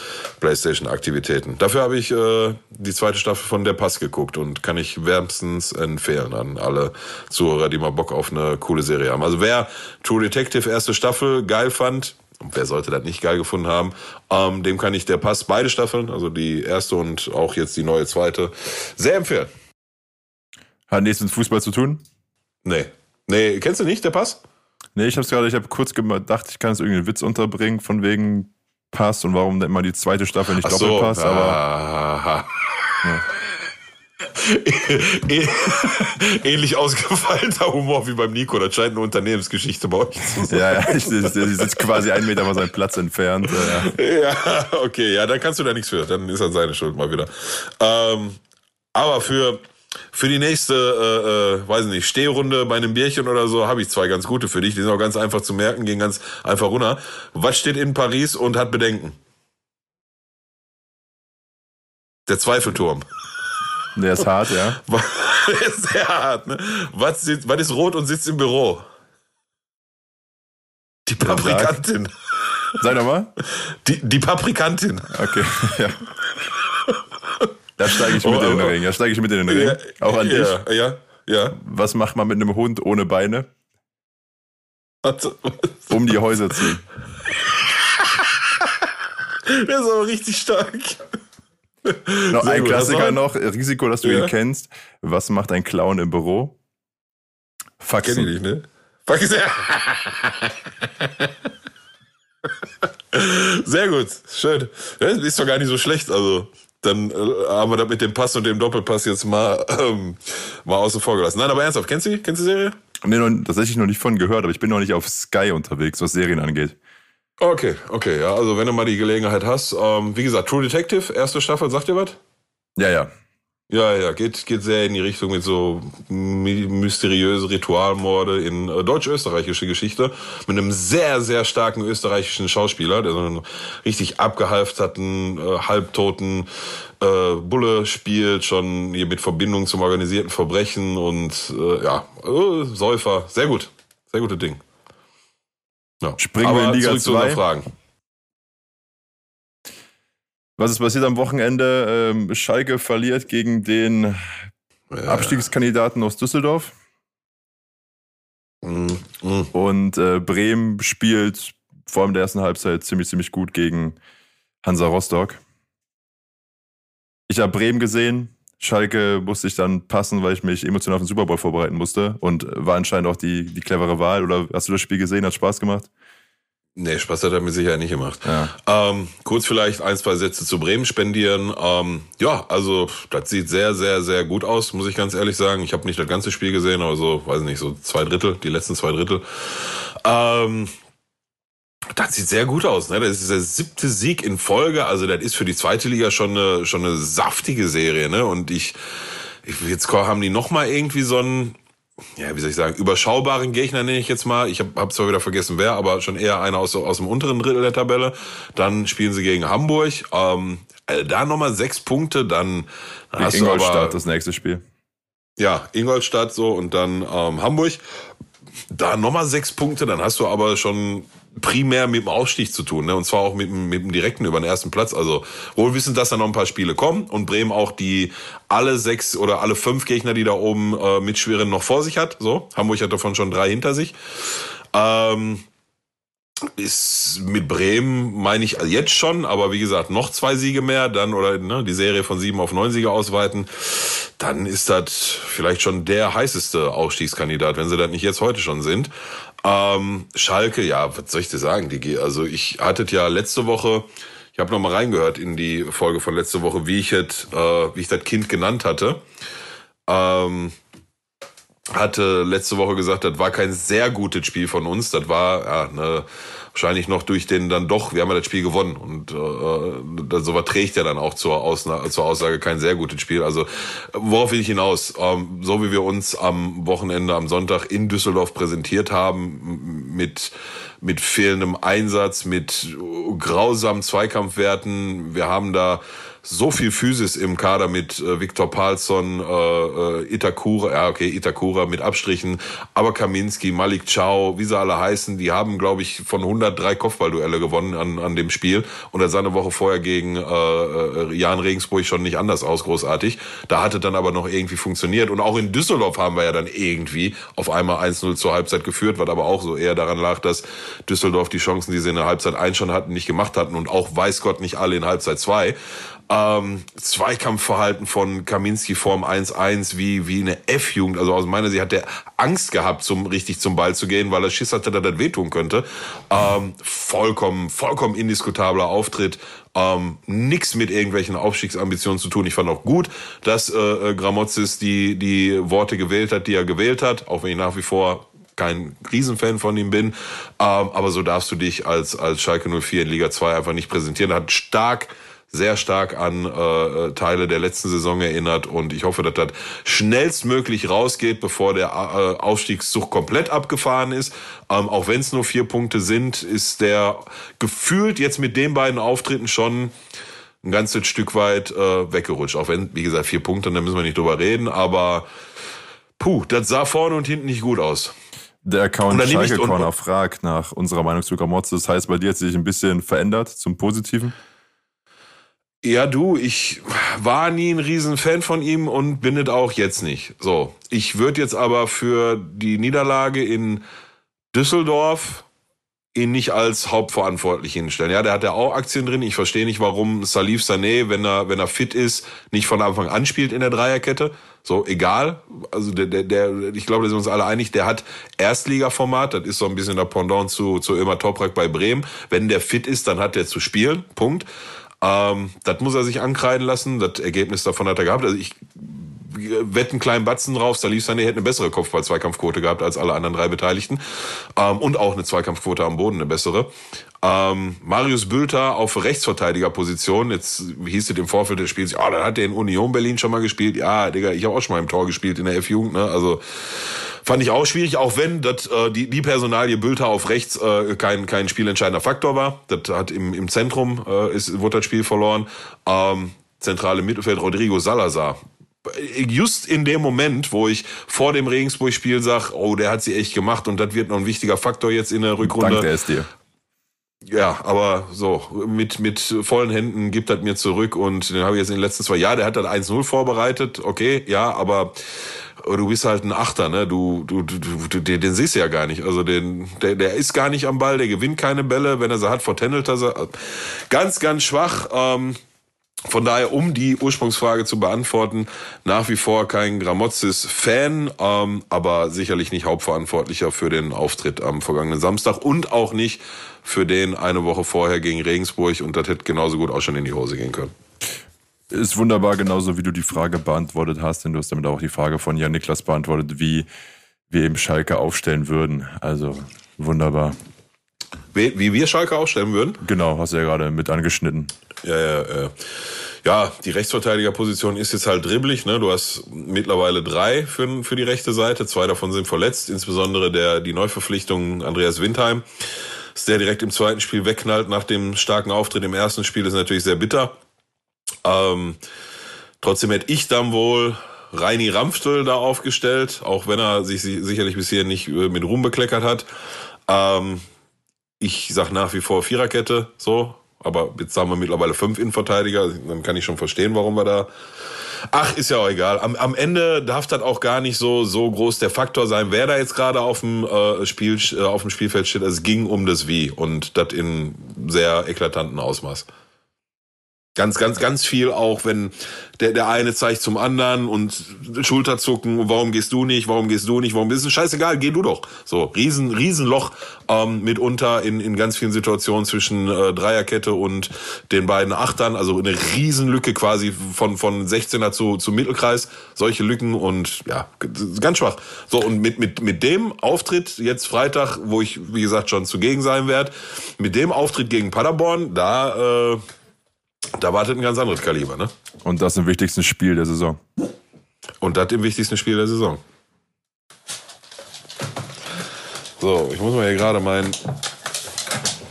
PlayStation-Aktivitäten. Dafür habe ich äh, die zweite Staffel von Der Pass geguckt und kann ich wärmstens empfehlen an alle Zuhörer, die mal Bock auf eine coole Serie haben. Also wer True Detective erste Staffel geil fand, und wer sollte das nicht geil gefunden haben, ähm, dem kann ich der Pass beide Staffeln, also die erste und auch jetzt die neue zweite, sehr empfehlen. Hat nichts mit Fußball zu tun? Nee. Nee, kennst du nicht, der Pass? Nee, ich hab's gerade, ich habe kurz gedacht, ich kann es irgendeinen Witz unterbringen, von wegen Pass und warum immer die zweite Staffel nicht Ach Doppelpass, so. aber. Aha. <laughs> Ähnlich ausgefeilter Humor wie beim Nico. Das scheint eine Unternehmensgeschichte bei euch zu sein. Ja, ja, ich, ich, ich sitze quasi einen Meter von seinem Platz entfernt. Ja. Ja, okay, ja, dann kannst du da nichts für. Dann ist das seine Schuld mal wieder. Ähm, aber für, für die nächste, äh, äh, weiß nicht, Stehrunde bei einem Bierchen oder so, habe ich zwei ganz gute für dich. Die sind auch ganz einfach zu merken, gehen ganz einfach runter. Was steht in Paris und hat Bedenken? Der Zweifelturm. Der ist hart, ja. <laughs> Der ist sehr hart, ne? Was, sitzt, was ist rot und sitzt im Büro? Die Paprikantin. Sag nochmal. Die, die Paprikantin. Okay, ja. Da steige ich mit Oh, in den oh. Ring. Da steige ich mit in den Ring. Auch an dich. ja, Ja, ja. Was macht man mit einem Hund ohne Beine? Warte, Um die Häuser ziehen. <laughs> Der ist aber richtig stark. <laughs> Noch Sehr ein gut. Klassiker war- noch. Risiko, dass du Ja. ihn kennst. Was macht ein Clown im Büro? Kenn ich Faxen. nicht, ne? Fuck, sehr. <laughs> Sehr gut, schön. Ist doch gar nicht so schlecht. Also, dann äh, haben wir das mit dem Pass und dem Doppelpass jetzt mal, ähm, mal außen vor gelassen. Nein, aber ernsthaft, kennst du die? Kennst du die Serie? Nee, noch, tatsächlich noch nicht von gehört, aber ich bin noch nicht auf Sky unterwegs, was Serien angeht. Okay, okay, ja. Also, wenn du mal die Gelegenheit hast, ähm, wie gesagt, True Detective, erste Staffel, sagt ihr was? Ja, ja. Ja, ja, geht, geht sehr in die Richtung mit so my mysteriöse Ritualmorde in äh, deutsch-österreichische Geschichte. Mit einem sehr, sehr starken österreichischen Schauspieler, der so einen richtig abgehalfterten, äh, halbtoten äh, Bulle spielt, schon hier mit Verbindung zum organisierten Verbrechen und äh, ja, äh, Säufer. Sehr gut. Sehr gutes Ding. Ja. Springen wir in Liga zurück zu unseren 2. Fragen. Was ist passiert am Wochenende? Ähm, Schalke verliert gegen den Ja. Abstiegskandidaten aus Düsseldorf Mm, mm. und äh, Bremen spielt vor allem in der ersten Halbzeit ziemlich, ziemlich gut gegen Hansa Rostock. Ich habe Bremen gesehen. Schalke musste ich dann passen, weil ich mich emotional auf den Super Bowl vorbereiten musste und war anscheinend auch die, die clevere Wahl. Oder hast du das Spiel gesehen? Hat Spaß gemacht? Nee, Spaß hat er mir sicher nicht gemacht. Ja. Ähm, kurz vielleicht ein, zwei Sätze zu Bremen spendieren. Ähm, ja, also das sieht sehr, sehr, sehr gut aus, muss ich ganz ehrlich sagen. Ich habe nicht das ganze Spiel gesehen, aber so, weiß nicht, so zwei Drittel, die letzten zwei Drittel. Ähm, das sieht sehr gut aus, ne? Das ist der siebte Sieg in Folge. Also das ist für die zweite Liga schon eine, schon eine saftige Serie, ne? Und ich, ich jetzt haben die noch mal irgendwie so einen, ja, wie soll ich sagen, überschaubaren Gegner nenne ich jetzt mal. Ich habe hab zwar wieder vergessen, wer, aber schon eher einer aus, aus dem unteren Drittel der Tabelle. Dann spielen sie gegen Hamburg. Ähm, äh, da nochmal sechs Punkte, dann, dann hast du Ingolstadt, aber, das nächste Spiel. ja, Ingolstadt so und dann ähm, Hamburg. Da nochmal sechs Punkte, dann hast du aber schon primär mit dem Ausstieg zu tun, ne? Und zwar auch mit, dem- mit dem direkten über den ersten Platz. Also wohl wissend, dass da noch ein paar Spiele kommen und Bremen auch die alle sechs oder alle fünf Gegner, die da oben äh, mitschwirren, noch vor sich hat. So, Hamburg hat davon schon drei hinter sich. Ähm, ist mit Bremen, meine ich jetzt schon, aber wie gesagt, noch zwei Siege mehr, dann oder ne, die Serie von sieben auf neun Siege ausweiten, dann ist das vielleicht schon der heißeste Aufstiegskandidat, wenn sie das nicht jetzt heute schon sind. Ähm, Schalke, ja, was soll ich dir sagen, Digi? Also ich hatte ja letzte Woche, ich habe noch mal reingehört in die Folge von letzte Woche, wie ich es, äh, wie ich das Kind genannt hatte. Ähm, hatte letzte Woche gesagt, das war kein sehr gutes Spiel von uns. Das war ja, ne, wahrscheinlich noch durch den dann doch, wir haben ja das Spiel gewonnen. Und äh, das, sowas trägt ja dann auch zur, zur Aussage kein sehr gutes Spiel. Also worauf will ich hinaus? Ähm, so wie wir uns am Wochenende, am Sonntag in Düsseldorf präsentiert haben, mit mit fehlendem Einsatz, mit grausamen Zweikampfwerten. Wir haben da so viel Physis im Kader mit äh, Viktor Palsson, äh, äh, Itakura, ja okay, Itakura mit Abstrichen, aber Kaminski, Malik Chow, wie sie alle heißen, die haben, glaube ich, von 103 Kopfballduelle gewonnen an, an dem Spiel und das sah eine Woche vorher gegen äh, äh, Jan Regensburg schon nicht anders aus, großartig. Da hatte dann aber noch irgendwie funktioniert und auch in Düsseldorf haben wir ja dann irgendwie auf einmal 1-0 zur Halbzeit geführt, was aber auch so eher daran lag, dass Düsseldorf die Chancen, die sie in der Halbzeit 1 schon hatten, nicht gemacht hatten und auch weiß Gott nicht alle in Halbzeit 2. Ähm, Zweikampfverhalten von Kaminski Form 1-1 wie, wie eine F-Jugend. Also aus meiner Sicht hat der Angst gehabt, zum, richtig zum Ball zu gehen, weil er Schiss hatte, dass das wehtun könnte. Ähm, vollkommen, vollkommen indiskutabler Auftritt. Ähm, nix mit irgendwelchen Aufstiegsambitionen zu tun. Ich fand auch gut, dass äh, äh Gramozis die, die Worte gewählt hat, die er gewählt hat, auch wenn ich nach wie vor kein Riesenfan von ihm bin. Ähm, aber so darfst du dich als, als Schalke 04 in Liga 2 einfach nicht präsentieren. Er hat stark sehr stark an äh, Teile der letzten Saison erinnert und ich hoffe, dass das schnellstmöglich rausgeht, bevor der äh, Aufstiegszug komplett abgefahren ist. Ähm, auch wenn es nur vier Punkte sind, ist der gefühlt jetzt mit den beiden Auftritten schon ein ganzes Stück weit äh, weggerutscht. Auch wenn, wie gesagt, vier Punkte, da müssen wir nicht drüber reden, aber puh, das sah vorne und hinten nicht gut aus. Der Account Schalke Corner fragt nach unserer Meinung zu Gramotze. Das heißt, bei dir hat sich ein bisschen verändert zum Positiven? Ja, du, ich war nie ein Riesenfan von ihm und bin es auch jetzt nicht. So, ich würde jetzt aber für die Niederlage in Düsseldorf ihn nicht als hauptverantwortlich hinstellen. Ja, der hat ja auch Aktien drin. Ich verstehe nicht, warum Salif Sané, wenn er, wenn er fit ist, nicht von Anfang an spielt in der Dreierkette. So, egal. Also der, der, der ich glaube, da sind uns alle einig, der hat Erstligaformat. Das ist so ein bisschen der Pendant zu, zu Ömer Toprak bei Bremen. Wenn der fit ist, dann hat der zu spielen. Punkt. Ähm, das muss er sich ankreiden lassen. Das Ergebnis davon hat er gehabt. Also ich wette einen kleinen Batzen drauf. Salif Sané hätte eine bessere Kopfball-Zweikampfquote gehabt als alle anderen drei Beteiligten. Ähm, und auch eine Zweikampfquote am Boden eine bessere. Ähm, Marius Bülter auf Rechtsverteidigerposition. Jetzt hieß es im Vorfeld des Spiels, ja, oh, dann hat er in Union Berlin schon mal gespielt. Ja, Digga, ich habe auch schon mal im Tor gespielt in der F-Jugend. Ne? Also Fand ich auch schwierig, auch wenn das, äh, die, die Personalie Bülter auf rechts äh, kein, kein spielentscheidender Faktor war. Das hat im, im Zentrum äh, ist, wurde das Spiel verloren. Ähm, zentrale Mittelfeld Rodrigo Salazar. Just in dem Moment, wo ich vor dem Regensburg-Spiel sage, oh, der hat sie echt gemacht und das wird noch ein wichtiger Faktor jetzt in der Rückrunde. Danke es dir. Ja, aber so, mit, mit vollen Händen gibt das mir zurück und den habe ich jetzt in den letzten zwei Jahren, der hat das 1-0 vorbereitet, okay, ja, aber du bist halt ein Achter, ne? Du, du, du, du den, den siehst du ja gar nicht. Also den, der, der ist gar nicht am Ball, der gewinnt keine Bälle. Wenn er sie hat, vertändelt er sie. Ganz, ganz schwach. Ähm, von daher, um die Ursprungsfrage zu beantworten, nach wie vor kein Gramozis-Fan, ähm, aber sicherlich nicht Hauptverantwortlicher für den Auftritt am vergangenen Samstag und auch nicht für den eine Woche vorher gegen Regensburg und das hätte genauso gut auch schon in die Hose gehen können. Ist wunderbar, genauso wie du die Frage beantwortet hast, denn du hast damit auch die Frage von Jan Niklas beantwortet, wie wir eben Schalke aufstellen würden. Also wunderbar. Wie, wir Schalke aufstellen würden? Genau, hast du ja gerade mit angeschnitten. Ja, ja, ja. Ja, die Rechtsverteidigerposition ist jetzt halt dribbelig. Ne? Du hast mittlerweile drei für, für die rechte Seite. Zwei davon sind verletzt, insbesondere der, die Neuverpflichtung Andreas Windheim. Dass der direkt im zweiten Spiel wegknallt nach dem starken Auftritt im ersten Spiel ist natürlich sehr bitter. Ähm, trotzdem hätte ich dann wohl Reini Ramftel da aufgestellt, auch wenn er sich sicherlich bisher nicht äh, mit Ruhm bekleckert hat. Ähm, ich sag nach wie vor Viererkette, so. Aber jetzt haben wir mittlerweile fünf Innenverteidiger. Dann kann ich schon verstehen, warum wir da. Ach, ist ja auch egal. Am, am Ende darf das auch gar nicht so, so groß der Faktor sein, wer da jetzt gerade auf dem äh, Spiel, äh, auf dem Spielfeld steht. Es ging um das Wie und das in sehr eklatanten Ausmaß. Ganz, ganz, ganz viel auch, wenn der, der eine zeigt zum anderen und Schulterzucken, warum gehst du nicht, warum gehst du nicht, warum ist es scheißegal, geh du doch. So, riesen, Riesenloch ähm, mitunter in, in ganz vielen Situationen zwischen äh, Dreierkette und den beiden Achtern, also eine Riesenlücke quasi von, von 16er zu, zu Mittelkreis, solche Lücken und ja, ganz schwach. So, und mit, mit, mit dem Auftritt jetzt Freitag, wo ich, wie gesagt, schon zugegen sein werde, mit dem Auftritt gegen Paderborn, da äh, da wartet ein ganz anderes Kaliber, ne? Und das im wichtigsten Spiel der Saison. Und das im wichtigsten Spiel der Saison. So, ich muss mal hier gerade mein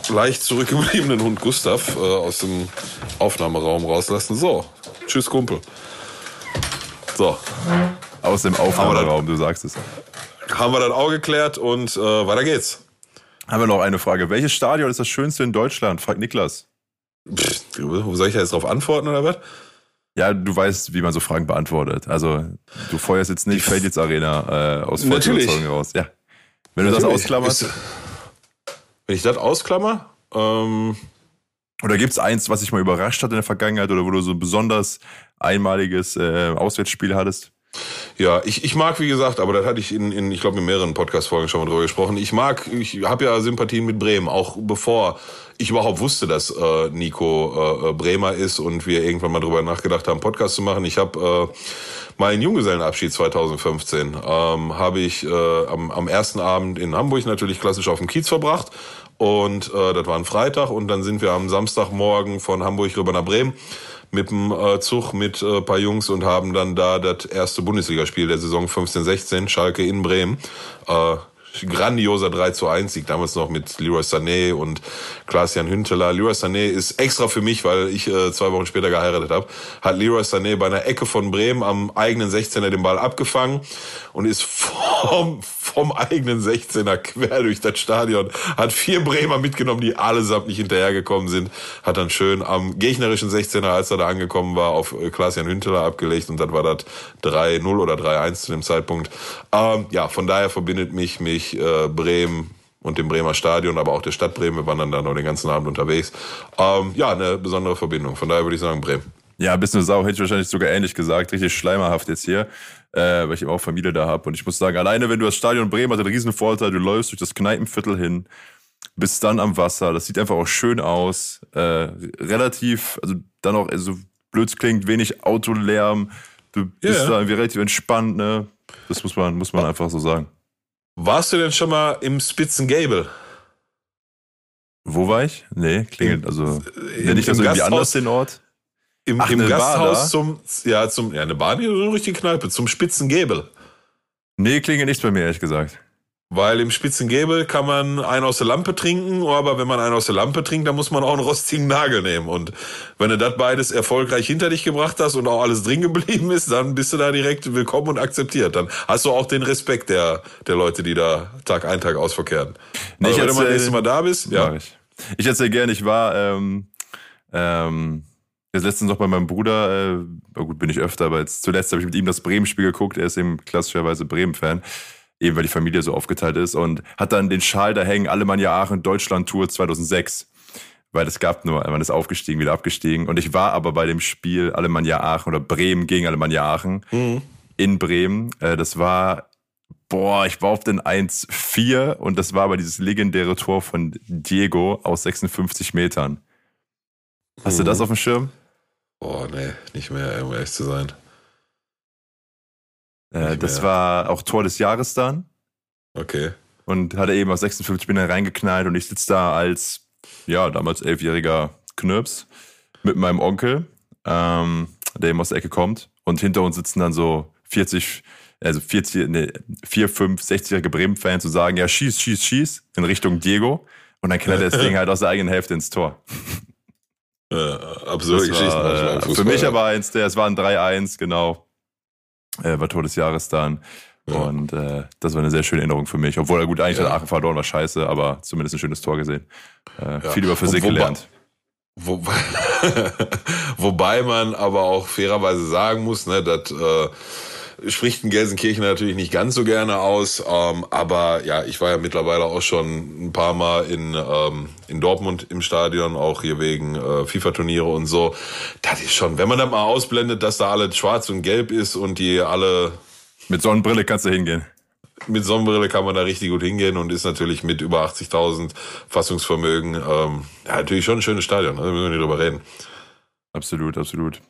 leicht zurückgebliebenen Hund Gustav äh, aus dem Aufnahmeraum rauslassen. So, tschüss Kumpel. So, Aus dem Aufnahmeraum, du sagst es. haben wir das auch geklärt und äh, weiter geht's. Haben wir noch eine Frage. Welches Stadion ist das schönste in Deutschland? Fragt Niklas. Pff, soll ich da jetzt drauf antworten oder was? Ja, du weißt, wie man so Fragen beantwortet. Also, du feuerst jetzt nicht Felditz Arena äh, aus voller Natürlich. Überzeugung raus. Ja. Wenn du das Natürlich. ausklammerst. Ist- Wenn ich das ausklammer, ähm, Oder gibt es eins, was dich mal überrascht hat in der Vergangenheit oder wo du so ein besonders einmaliges äh, Auswärtsspiel hattest? Ja, ich, ich mag, wie gesagt, aber das hatte ich in, in ich glaube, in mehreren Podcast-Folgen schon mal drüber gesprochen. Ich mag, ich habe ja Sympathien mit Bremen, auch bevor ich überhaupt wusste, dass äh, Nico äh, äh, Bremer ist und wir irgendwann mal drüber nachgedacht haben, Podcast zu machen. Ich habe äh, meinen Junggesellenabschied 2015 ähm, habe ich äh, am, am ersten Abend in Hamburg natürlich klassisch auf dem Kiez verbracht und äh, das war ein Freitag und dann sind wir am Samstagmorgen von Hamburg rüber nach Bremen mit dem äh, Zug mit äh, paar Jungs und haben dann da das erste Bundesligaspiel der Saison 15-16, Schalke in Bremen. Äh, grandioser 3 zu 1 Sieg, damals noch mit Leroy Sané und Klaas-Jan Hünteler. Leroy Sané ist extra für mich, weil ich äh, zwei Wochen später geheiratet habe, hat Leroy Sané bei einer Ecke von Bremen am eigenen 16er den Ball abgefangen und ist vom, vom eigenen 16er quer durch das Stadion, hat vier Bremer mitgenommen, die allesamt nicht hinterhergekommen sind, hat dann schön am gegnerischen 16er, als er da angekommen war, auf äh, Klaas-Jan Hünteler abgelegt und dann war das 3-0 oder 3-1 zu dem Zeitpunkt. Ähm, ja, von daher verbindet mich, mich äh, Bremen und dem Bremer Stadion, aber auch der Stadt Bremen. Wir waren dann da noch den ganzen Abend unterwegs. Ähm, ja, eine besondere Verbindung. Von daher würde ich sagen Bremen. Ja, bist du Sau, hätte ich wahrscheinlich sogar ähnlich gesagt. Richtig schleimerhaft jetzt hier, äh, weil ich eben auch Familie da habe. Und ich muss sagen, alleine wenn du das Stadion Bremen hat, einen riesen Vorteil, du läufst durch das Kneipenviertel hin, bist dann am Wasser, das sieht einfach auch schön aus. Äh, relativ, also dann auch, also blöd klingt, wenig Autolärm. Du bist Ja. da irgendwie relativ entspannt, ne? Das muss man, muss man einfach so sagen. Warst du denn schon mal im Spitzengable? Wo war ich? Nee, klingelt, also. Nenne ich das irgendwie Gasthaus- anders, den Ort? Im, Ach, im Bar Gasthaus da? zum, ja, zum, ja, eine Bar, hier so eine richtige Kneipe, zum Spitzengable. Nee, klingelt nichts bei mir, ehrlich gesagt. Weil im Spitzengable kann man einen aus der Lampe trinken, aber wenn man einen aus der Lampe trinkt, dann muss man auch einen rostigen Nagel nehmen. Und wenn du das beides erfolgreich hinter dich gebracht hast und auch alles drin geblieben ist, dann bist du da direkt willkommen und akzeptiert. Dann hast du auch den Respekt der, der Leute, die da Tag ein, Tag ausverkehren. Nee, also wenn du mal nächstes Mal da bist, Ja. ich. Ich erzähle gerne, ich war ähm, ähm, jetzt letztens noch bei meinem Bruder, äh, na gut, bin ich öfter, aber jetzt zuletzt habe ich mit ihm das Bremen-Spiel geguckt. Er ist eben klassischerweise Bremen-Fan, eben weil die Familie so aufgeteilt ist und hat dann den Schal da hängen, Alemannia Aachen Deutschland-Tour 2006. Weil es gab nur, man ist aufgestiegen, wieder abgestiegen. Und ich war aber bei dem Spiel Alemannia Aachen oder Bremen gegen Alemannia Aachen Mhm. in Bremen. Äh, das war, boah, ich war auf den 1-4 und das war aber dieses legendäre Tor von Diego aus 56 Metern. Hast du Mhm. das auf dem Schirm? Oh, nee, nicht mehr, um ehrlich zu sein. Äh, das war auch Tor des Jahres dann Okay. und hat er eben aus 56 Metern reingeknallt und ich sitze da als, ja, damals elfjähriger Knirps mit meinem Onkel, ähm, der eben aus der Ecke kommt und hinter uns sitzen dann so 40, also 40, nee, 4, 5, 60-jährige Bremen-Fans und sagen, ja, schieß, schieß, schieß in Richtung Diego und dann knallt er <laughs> das Ding halt aus der eigenen Hälfte ins Tor. Äh, absurde Geschichten. war, äh, für mich aber eins der, es war ein 3-1, genau. Äh, war Tor des Jahres dann. Ja. Und äh, das war eine sehr schöne Erinnerung für mich. Obwohl, gut, eigentlich Ja. hat Aachen verloren, war scheiße, aber zumindest ein schönes Tor gesehen. Äh, Ja. Viel über Physik Wobei- gelernt. Wobei, <laughs> wobei man aber auch fairerweise sagen muss, ne, das äh, spricht in Gelsenkirchen natürlich nicht ganz so gerne aus. Ähm, aber ja, ich war ja mittlerweile auch schon ein paar Mal in, ähm, in Dortmund im Stadion, auch hier wegen äh, FIFA-Turniere und so. Das ist schon, wenn man das mal ausblendet, dass da alles schwarz und gelb ist und die alle Mit Sonnenbrille kannst du hingehen. mit Sonnenbrille kann man da richtig gut hingehen und ist natürlich mit über 80.000 Fassungsvermögen ähm, ja, natürlich schon ein schönes Stadion, ne? da müssen wir nicht drüber reden. Absolut, absolut.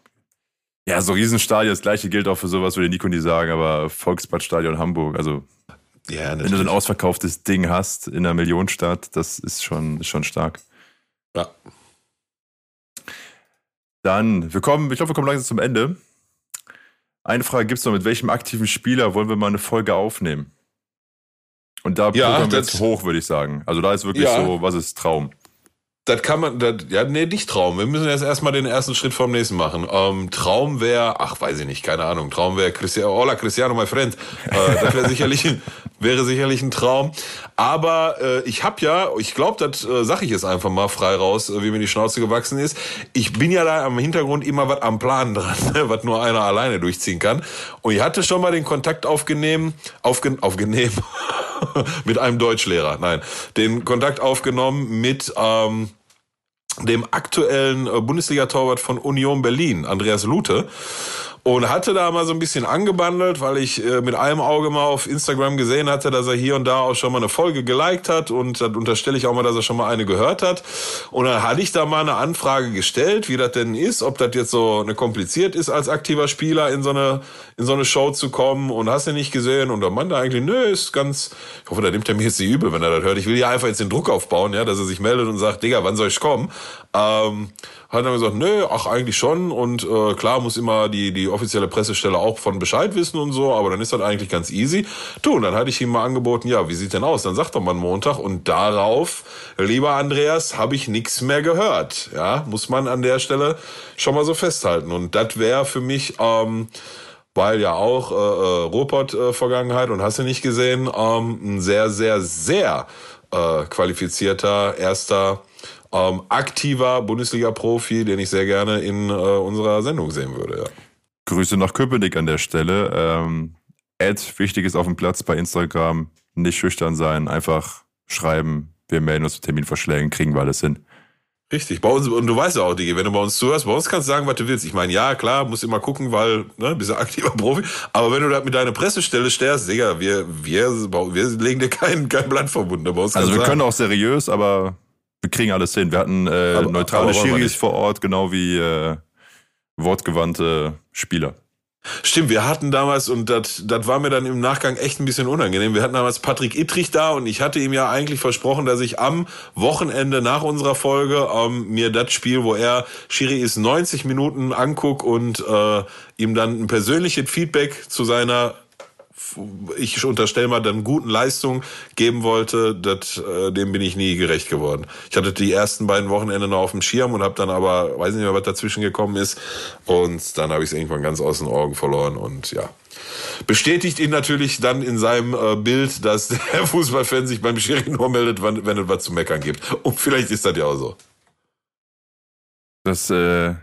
Ja, so Riesenstadion, das gleiche gilt auch für sowas, würde Nico nie sagen, aber Volksbadstadion Hamburg, also Ja, wenn du so ein ausverkauftes Ding hast in einer Millionenstadt, das ist schon, ist schon stark. Ja. Dann, wir kommen, ich glaube, wir kommen langsam zum Ende. Eine Frage gibt es noch, mit welchem aktiven Spieler wollen wir mal eine Folge aufnehmen? Und da Ja, wir jetzt hoch, würde ich sagen. Also da ist wirklich Ja. so, was ist Traum? Das kann man, das, ja, nee, nicht Traum. Wir müssen jetzt erstmal den ersten Schritt vom nächsten machen. Ähm, Traum wäre, ach, weiß ich nicht, keine Ahnung. Traum wäre Cristiano, hola Cristiano, my friend. Äh, das wäre sicherlich, <laughs> wäre sicherlich ein Traum. Aber äh, ich habe ja, ich glaube, das äh, sage ich jetzt einfach mal frei raus, äh, wie mir die Schnauze gewachsen ist. Ich bin ja da am Hintergrund immer was am Plan dran, ne, <laughs> was nur einer alleine durchziehen kann. Und ich hatte schon mal den Kontakt aufgenehmen, aufge, aufgenehmen <laughs> mit einem Deutschlehrer. Nein, den Kontakt aufgenommen mit ähm, dem aktuellen äh, Bundesliga-Torwart von Union Berlin, Andreas Lute. Und hatte da mal so ein bisschen angebandelt, weil ich äh, mit einem Auge mal auf Instagram gesehen hatte, dass er hier und da auch schon mal eine Folge geliked hat. Und dann unterstelle ich auch mal, dass er schon mal eine gehört hat. Und dann hatte ich da mal eine Anfrage gestellt, wie das denn ist, ob das jetzt so eine kompliziert ist, als aktiver Spieler in so eine, in so eine Show zu kommen. Und hast du nicht gesehen? Und der Mann da eigentlich, nö, ist ganz, ich hoffe, da nimmt er mir jetzt die übel, wenn er das hört. Ich will ja einfach jetzt den Druck aufbauen, ja, dass er sich meldet und sagt, Digga, wann soll ich kommen? Ähm, hat dann gesagt, nö, ach eigentlich schon und äh, klar muss immer die die offizielle Pressestelle auch von Bescheid wissen und so, aber dann ist das eigentlich ganz easy. Du, und dann hatte ich ihm mal angeboten, ja, wie sieht denn aus? Dann sagt doch mal Montag und darauf, lieber Andreas, habe ich nichts mehr gehört. Ja, muss man an der Stelle schon mal so festhalten und das wäre für mich ähm, weil ja auch äh, äh, Ruhrpott-Vergangenheit und hast du nicht gesehen, ähm, ein sehr, sehr, sehr äh, qualifizierter erster ähm, aktiver Bundesliga-Profi, den ich sehr gerne in äh, unserer Sendung sehen würde. Ja. Grüße nach Köpenick an der Stelle. Ähm, Ad, wichtig ist auf dem Platz bei Instagram. Nicht schüchtern sein, einfach schreiben. Wir melden uns mit Terminvorschlägen, kriegen wir alles hin. Richtig, bei uns, und du weißt ja auch, Digi, wenn du bei uns zuhörst, bei uns kannst du sagen, was du willst. Ich meine, ja, klar, musst immer gucken, weil, ne, bist ja aktiver Profi. Aber wenn du da mit deiner Pressestelle stärst, Digga, wir, wir, wir legen dir kein, kein Blatt verbunden. also wir sagen. können auch seriös, aber wir kriegen alles hin. Wir hatten äh, aber, neutrale aber Schiris vor Ort, genau wie äh, wortgewandte Spieler. Stimmt, wir hatten damals, und das war mir dann im Nachgang echt ein bisschen unangenehm, wir hatten damals Patrick Ittrich da und ich hatte ihm ja eigentlich versprochen, dass ich am Wochenende nach unserer Folge ähm, mir das Spiel, wo er Schiri ist 90 Minuten anguck und äh, ihm dann ein persönliches Feedback zu seiner ich unterstelle mal, dann guten Leistung geben wollte, das, äh, dem bin ich nie gerecht geworden. Ich hatte die ersten beiden Wochenende noch auf dem Schirm und habe dann aber, weiß nicht mehr, was dazwischen gekommen ist. Und dann habe ich es irgendwann ganz aus den Augen verloren und ja. Bestätigt ihn natürlich dann in seinem äh, Bild, dass <laughs> der Fußballfan sich beim Schiri nur meldet, wenn, wenn es was zu meckern gibt. Und vielleicht ist das ja auch so. Das äh,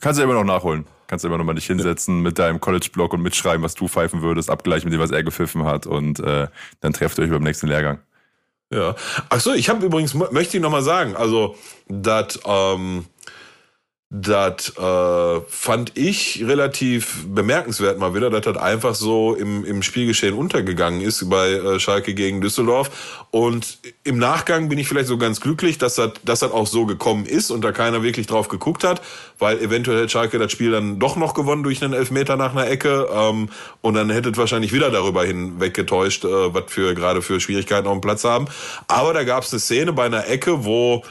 kannst du immer noch nachholen. Kannst du immer noch mal dich hinsetzen mit deinem College-Blog und mitschreiben, was du pfeifen würdest, abgleichen mit dem, was er gepfiffen hat und äh, dann trefft ihr euch beim nächsten Lehrgang. Ja. Ach so, ich habe übrigens, möchte ich noch mal sagen, also, dass ähm, das äh, fand ich relativ bemerkenswert mal wieder, dass das einfach so im, im Spielgeschehen untergegangen ist bei äh, Schalke gegen Düsseldorf. Und im Nachgang bin ich vielleicht so ganz glücklich, dass das, dass das auch so gekommen ist und da keiner wirklich drauf geguckt hat, weil eventuell hätte Schalke das Spiel dann doch noch gewonnen durch einen Elfmeter nach einer Ecke ähm, und dann hättet wahrscheinlich wieder darüber hinweg getäuscht, äh, was für gerade für Schwierigkeiten auf dem Platz haben. Aber da gab es eine Szene bei einer Ecke, wo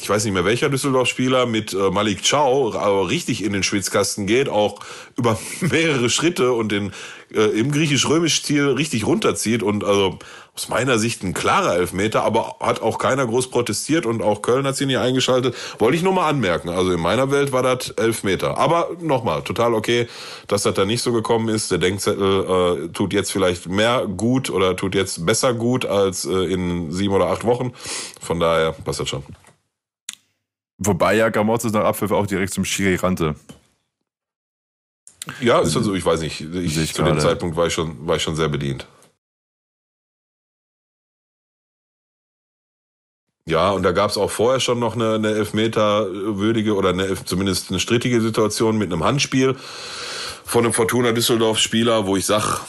ich weiß nicht mehr welcher Düsseldorf-Spieler mit äh, Malik Chow aber richtig in den Schwitzkasten geht, auch über <laughs> mehrere Schritte und den äh, im griechisch-römisch-Stil richtig runterzieht und also aus meiner Sicht ein klarer Elfmeter, aber hat auch keiner groß protestiert und auch Köln hat sich nicht eingeschaltet. Wollte ich nur mal anmerken. Also in meiner Welt war das Elfmeter. Aber nochmal, total okay, dass das da nicht so gekommen ist. Der Denkzettel äh, tut jetzt vielleicht mehr gut oder tut jetzt besser gut als äh, in sieben oder acht Wochen. Von daher passt das schon. Wobei ja Gramozis nach Abpfiff auch direkt zum Schiri rannte. Ja, ist also, ich weiß nicht. Ich, ich zu dem Zeitpunkt war ich, schon, war ich schon sehr bedient. Ja, und da gab es auch vorher schon noch eine, eine Elfmeter-würdige oder eine, zumindest eine strittige Situation mit einem Handspiel von einem Fortuna Düsseldorf-Spieler, wo ich sag,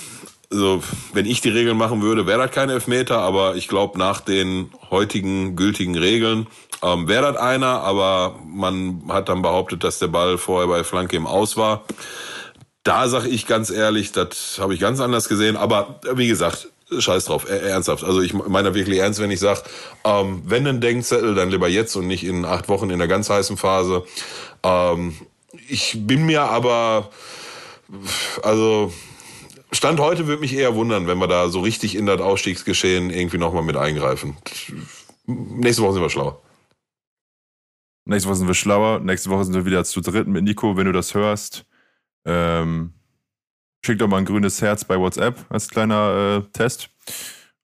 also wenn ich die Regeln machen würde, wäre das kein Elfmeter, aber ich glaube nach den heutigen gültigen Regeln ähm, wäre das einer, aber man hat dann behauptet, dass der Ball vorher bei Flanke im Aus war. Da sage ich ganz ehrlich, das habe ich ganz anders gesehen. Aber wie gesagt, scheiß drauf, ernsthaft. Also ich meine wirklich ernst, wenn ich sage, ähm, wenn ein Denkzettel, dann lieber jetzt und nicht in acht Wochen in der ganz heißen Phase. Ähm, ich bin mir aber, also Stand heute würde mich eher wundern, wenn wir da so richtig in das Ausstiegsgeschehen irgendwie nochmal mit eingreifen nächste Woche sind wir schlauer. Nächste Woche sind wir schlauer. Nächste Woche sind wir wieder zu dritten mit Nico, wenn du das hörst. Ähm, schick doch mal ein grünes Herz bei WhatsApp als kleiner äh, Test.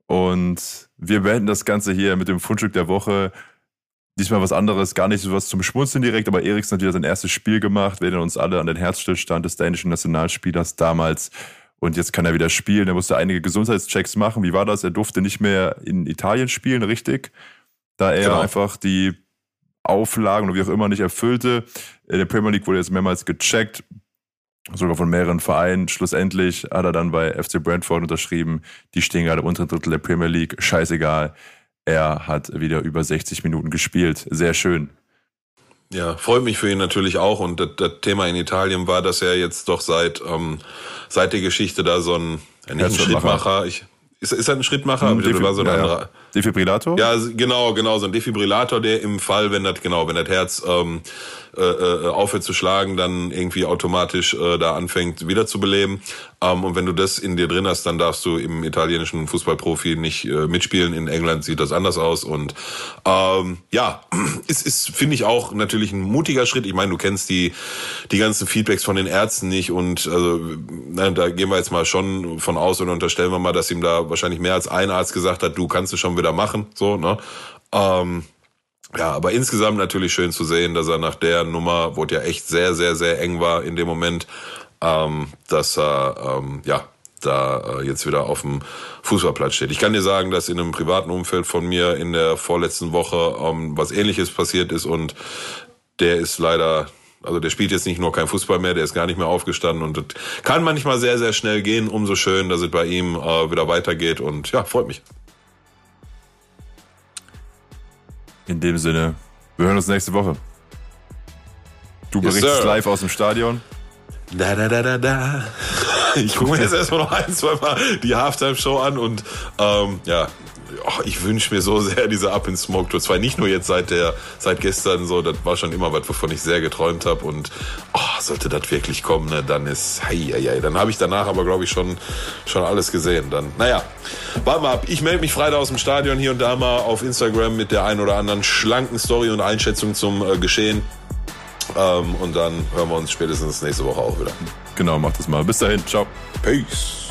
Und wir beenden das Ganze hier mit dem Fundstück der Woche. Diesmal was anderes, gar nicht so was zum Schmunzeln direkt, aber Eriksen hat wieder sein erstes Spiel gemacht. Wir erinnern uns alle an den Herzstillstand des dänischen Nationalspielers damals. Und jetzt kann er wieder spielen. Er musste einige Gesundheitschecks machen. Wie war das? Er durfte nicht mehr in Italien spielen, richtig? Da er genau. einfach die Auflagen oder wie auch immer nicht erfüllte. In der Premier League wurde jetzt mehrmals gecheckt, sogar von mehreren Vereinen. Schlussendlich hat er dann bei FC Brentford unterschrieben. Die stehen gerade im unteren Drittel der Premier League. Scheißegal. Er hat wieder über 60 Minuten gespielt. Sehr schön. Ja, freut mich für ihn natürlich auch. Und das, das Thema in Italien war, dass er jetzt doch seit, ähm, seit der Geschichte da so ein, ein Schrittmacher, ich, ist, ist er ein Schrittmacher? Hm, war so ein ja, anderer. Ja. Defibrillator? Ja, genau, genau, so ein Defibrillator, der im Fall, wenn das, genau, wenn das Herz ähm, äh, äh, aufhört zu schlagen, dann irgendwie automatisch äh, da anfängt wieder zu beleben. Ähm, und wenn du das in dir drin hast, dann darfst du im italienischen Fußballprofi nicht äh, mitspielen. In England sieht das anders aus. Und ähm, ja, <clears throat> ist, ist finde ich auch natürlich ein mutiger Schritt. Ich meine, du kennst die, die ganzen Feedbacks von den Ärzten nicht. Und also, na, da gehen wir jetzt mal schon von aus und unterstellen wir mal, dass ihm da wahrscheinlich mehr als ein Arzt gesagt hat, du kannst es schon wieder machen. So, ne? Ähm, ja, aber insgesamt natürlich schön zu sehen, dass er nach der Nummer, wo es ja echt sehr, sehr, sehr eng war in dem Moment, ähm, dass er ähm, ja da äh, jetzt wieder auf dem Fußballplatz steht. Ich kann dir sagen, dass in einem privaten Umfeld von mir in der vorletzten Woche ähm, was ähnliches passiert ist und der ist leider, also der spielt jetzt nicht nur kein Fußball mehr, der ist gar nicht mehr aufgestanden und das kann manchmal sehr, sehr schnell gehen. Umso schön, dass es bei ihm äh, wieder weitergeht und ja, freut mich. In dem Sinne, wir hören uns nächste Woche. Du yes, berichtest sir. live aus dem Stadion. Da, da, da, da, da. Ich gucke mir jetzt erstmal noch ein, zwei Mal die Halftime-Show an und ähm, ja, oh, ich wünsche mir so sehr diese Up in Smoke Tour. Zwar nicht nur jetzt seit der, seit gestern so, das war schon immer was, wovon ich sehr geträumt habe und oh, sollte das wirklich kommen, ne, dann ist, hei, hei, hei. dann habe ich danach aber glaube ich schon, schon alles gesehen. Dann, naja, warte mal ab. Ich melde mich Freitag aus dem Stadion hier und da mal auf Instagram mit der ein oder anderen schlanken Story und Einschätzung zum äh, Geschehen. Ähm, und dann hören wir uns spätestens nächste Woche auch wieder. Genau, macht das mal. Bis dahin, ciao. Peace.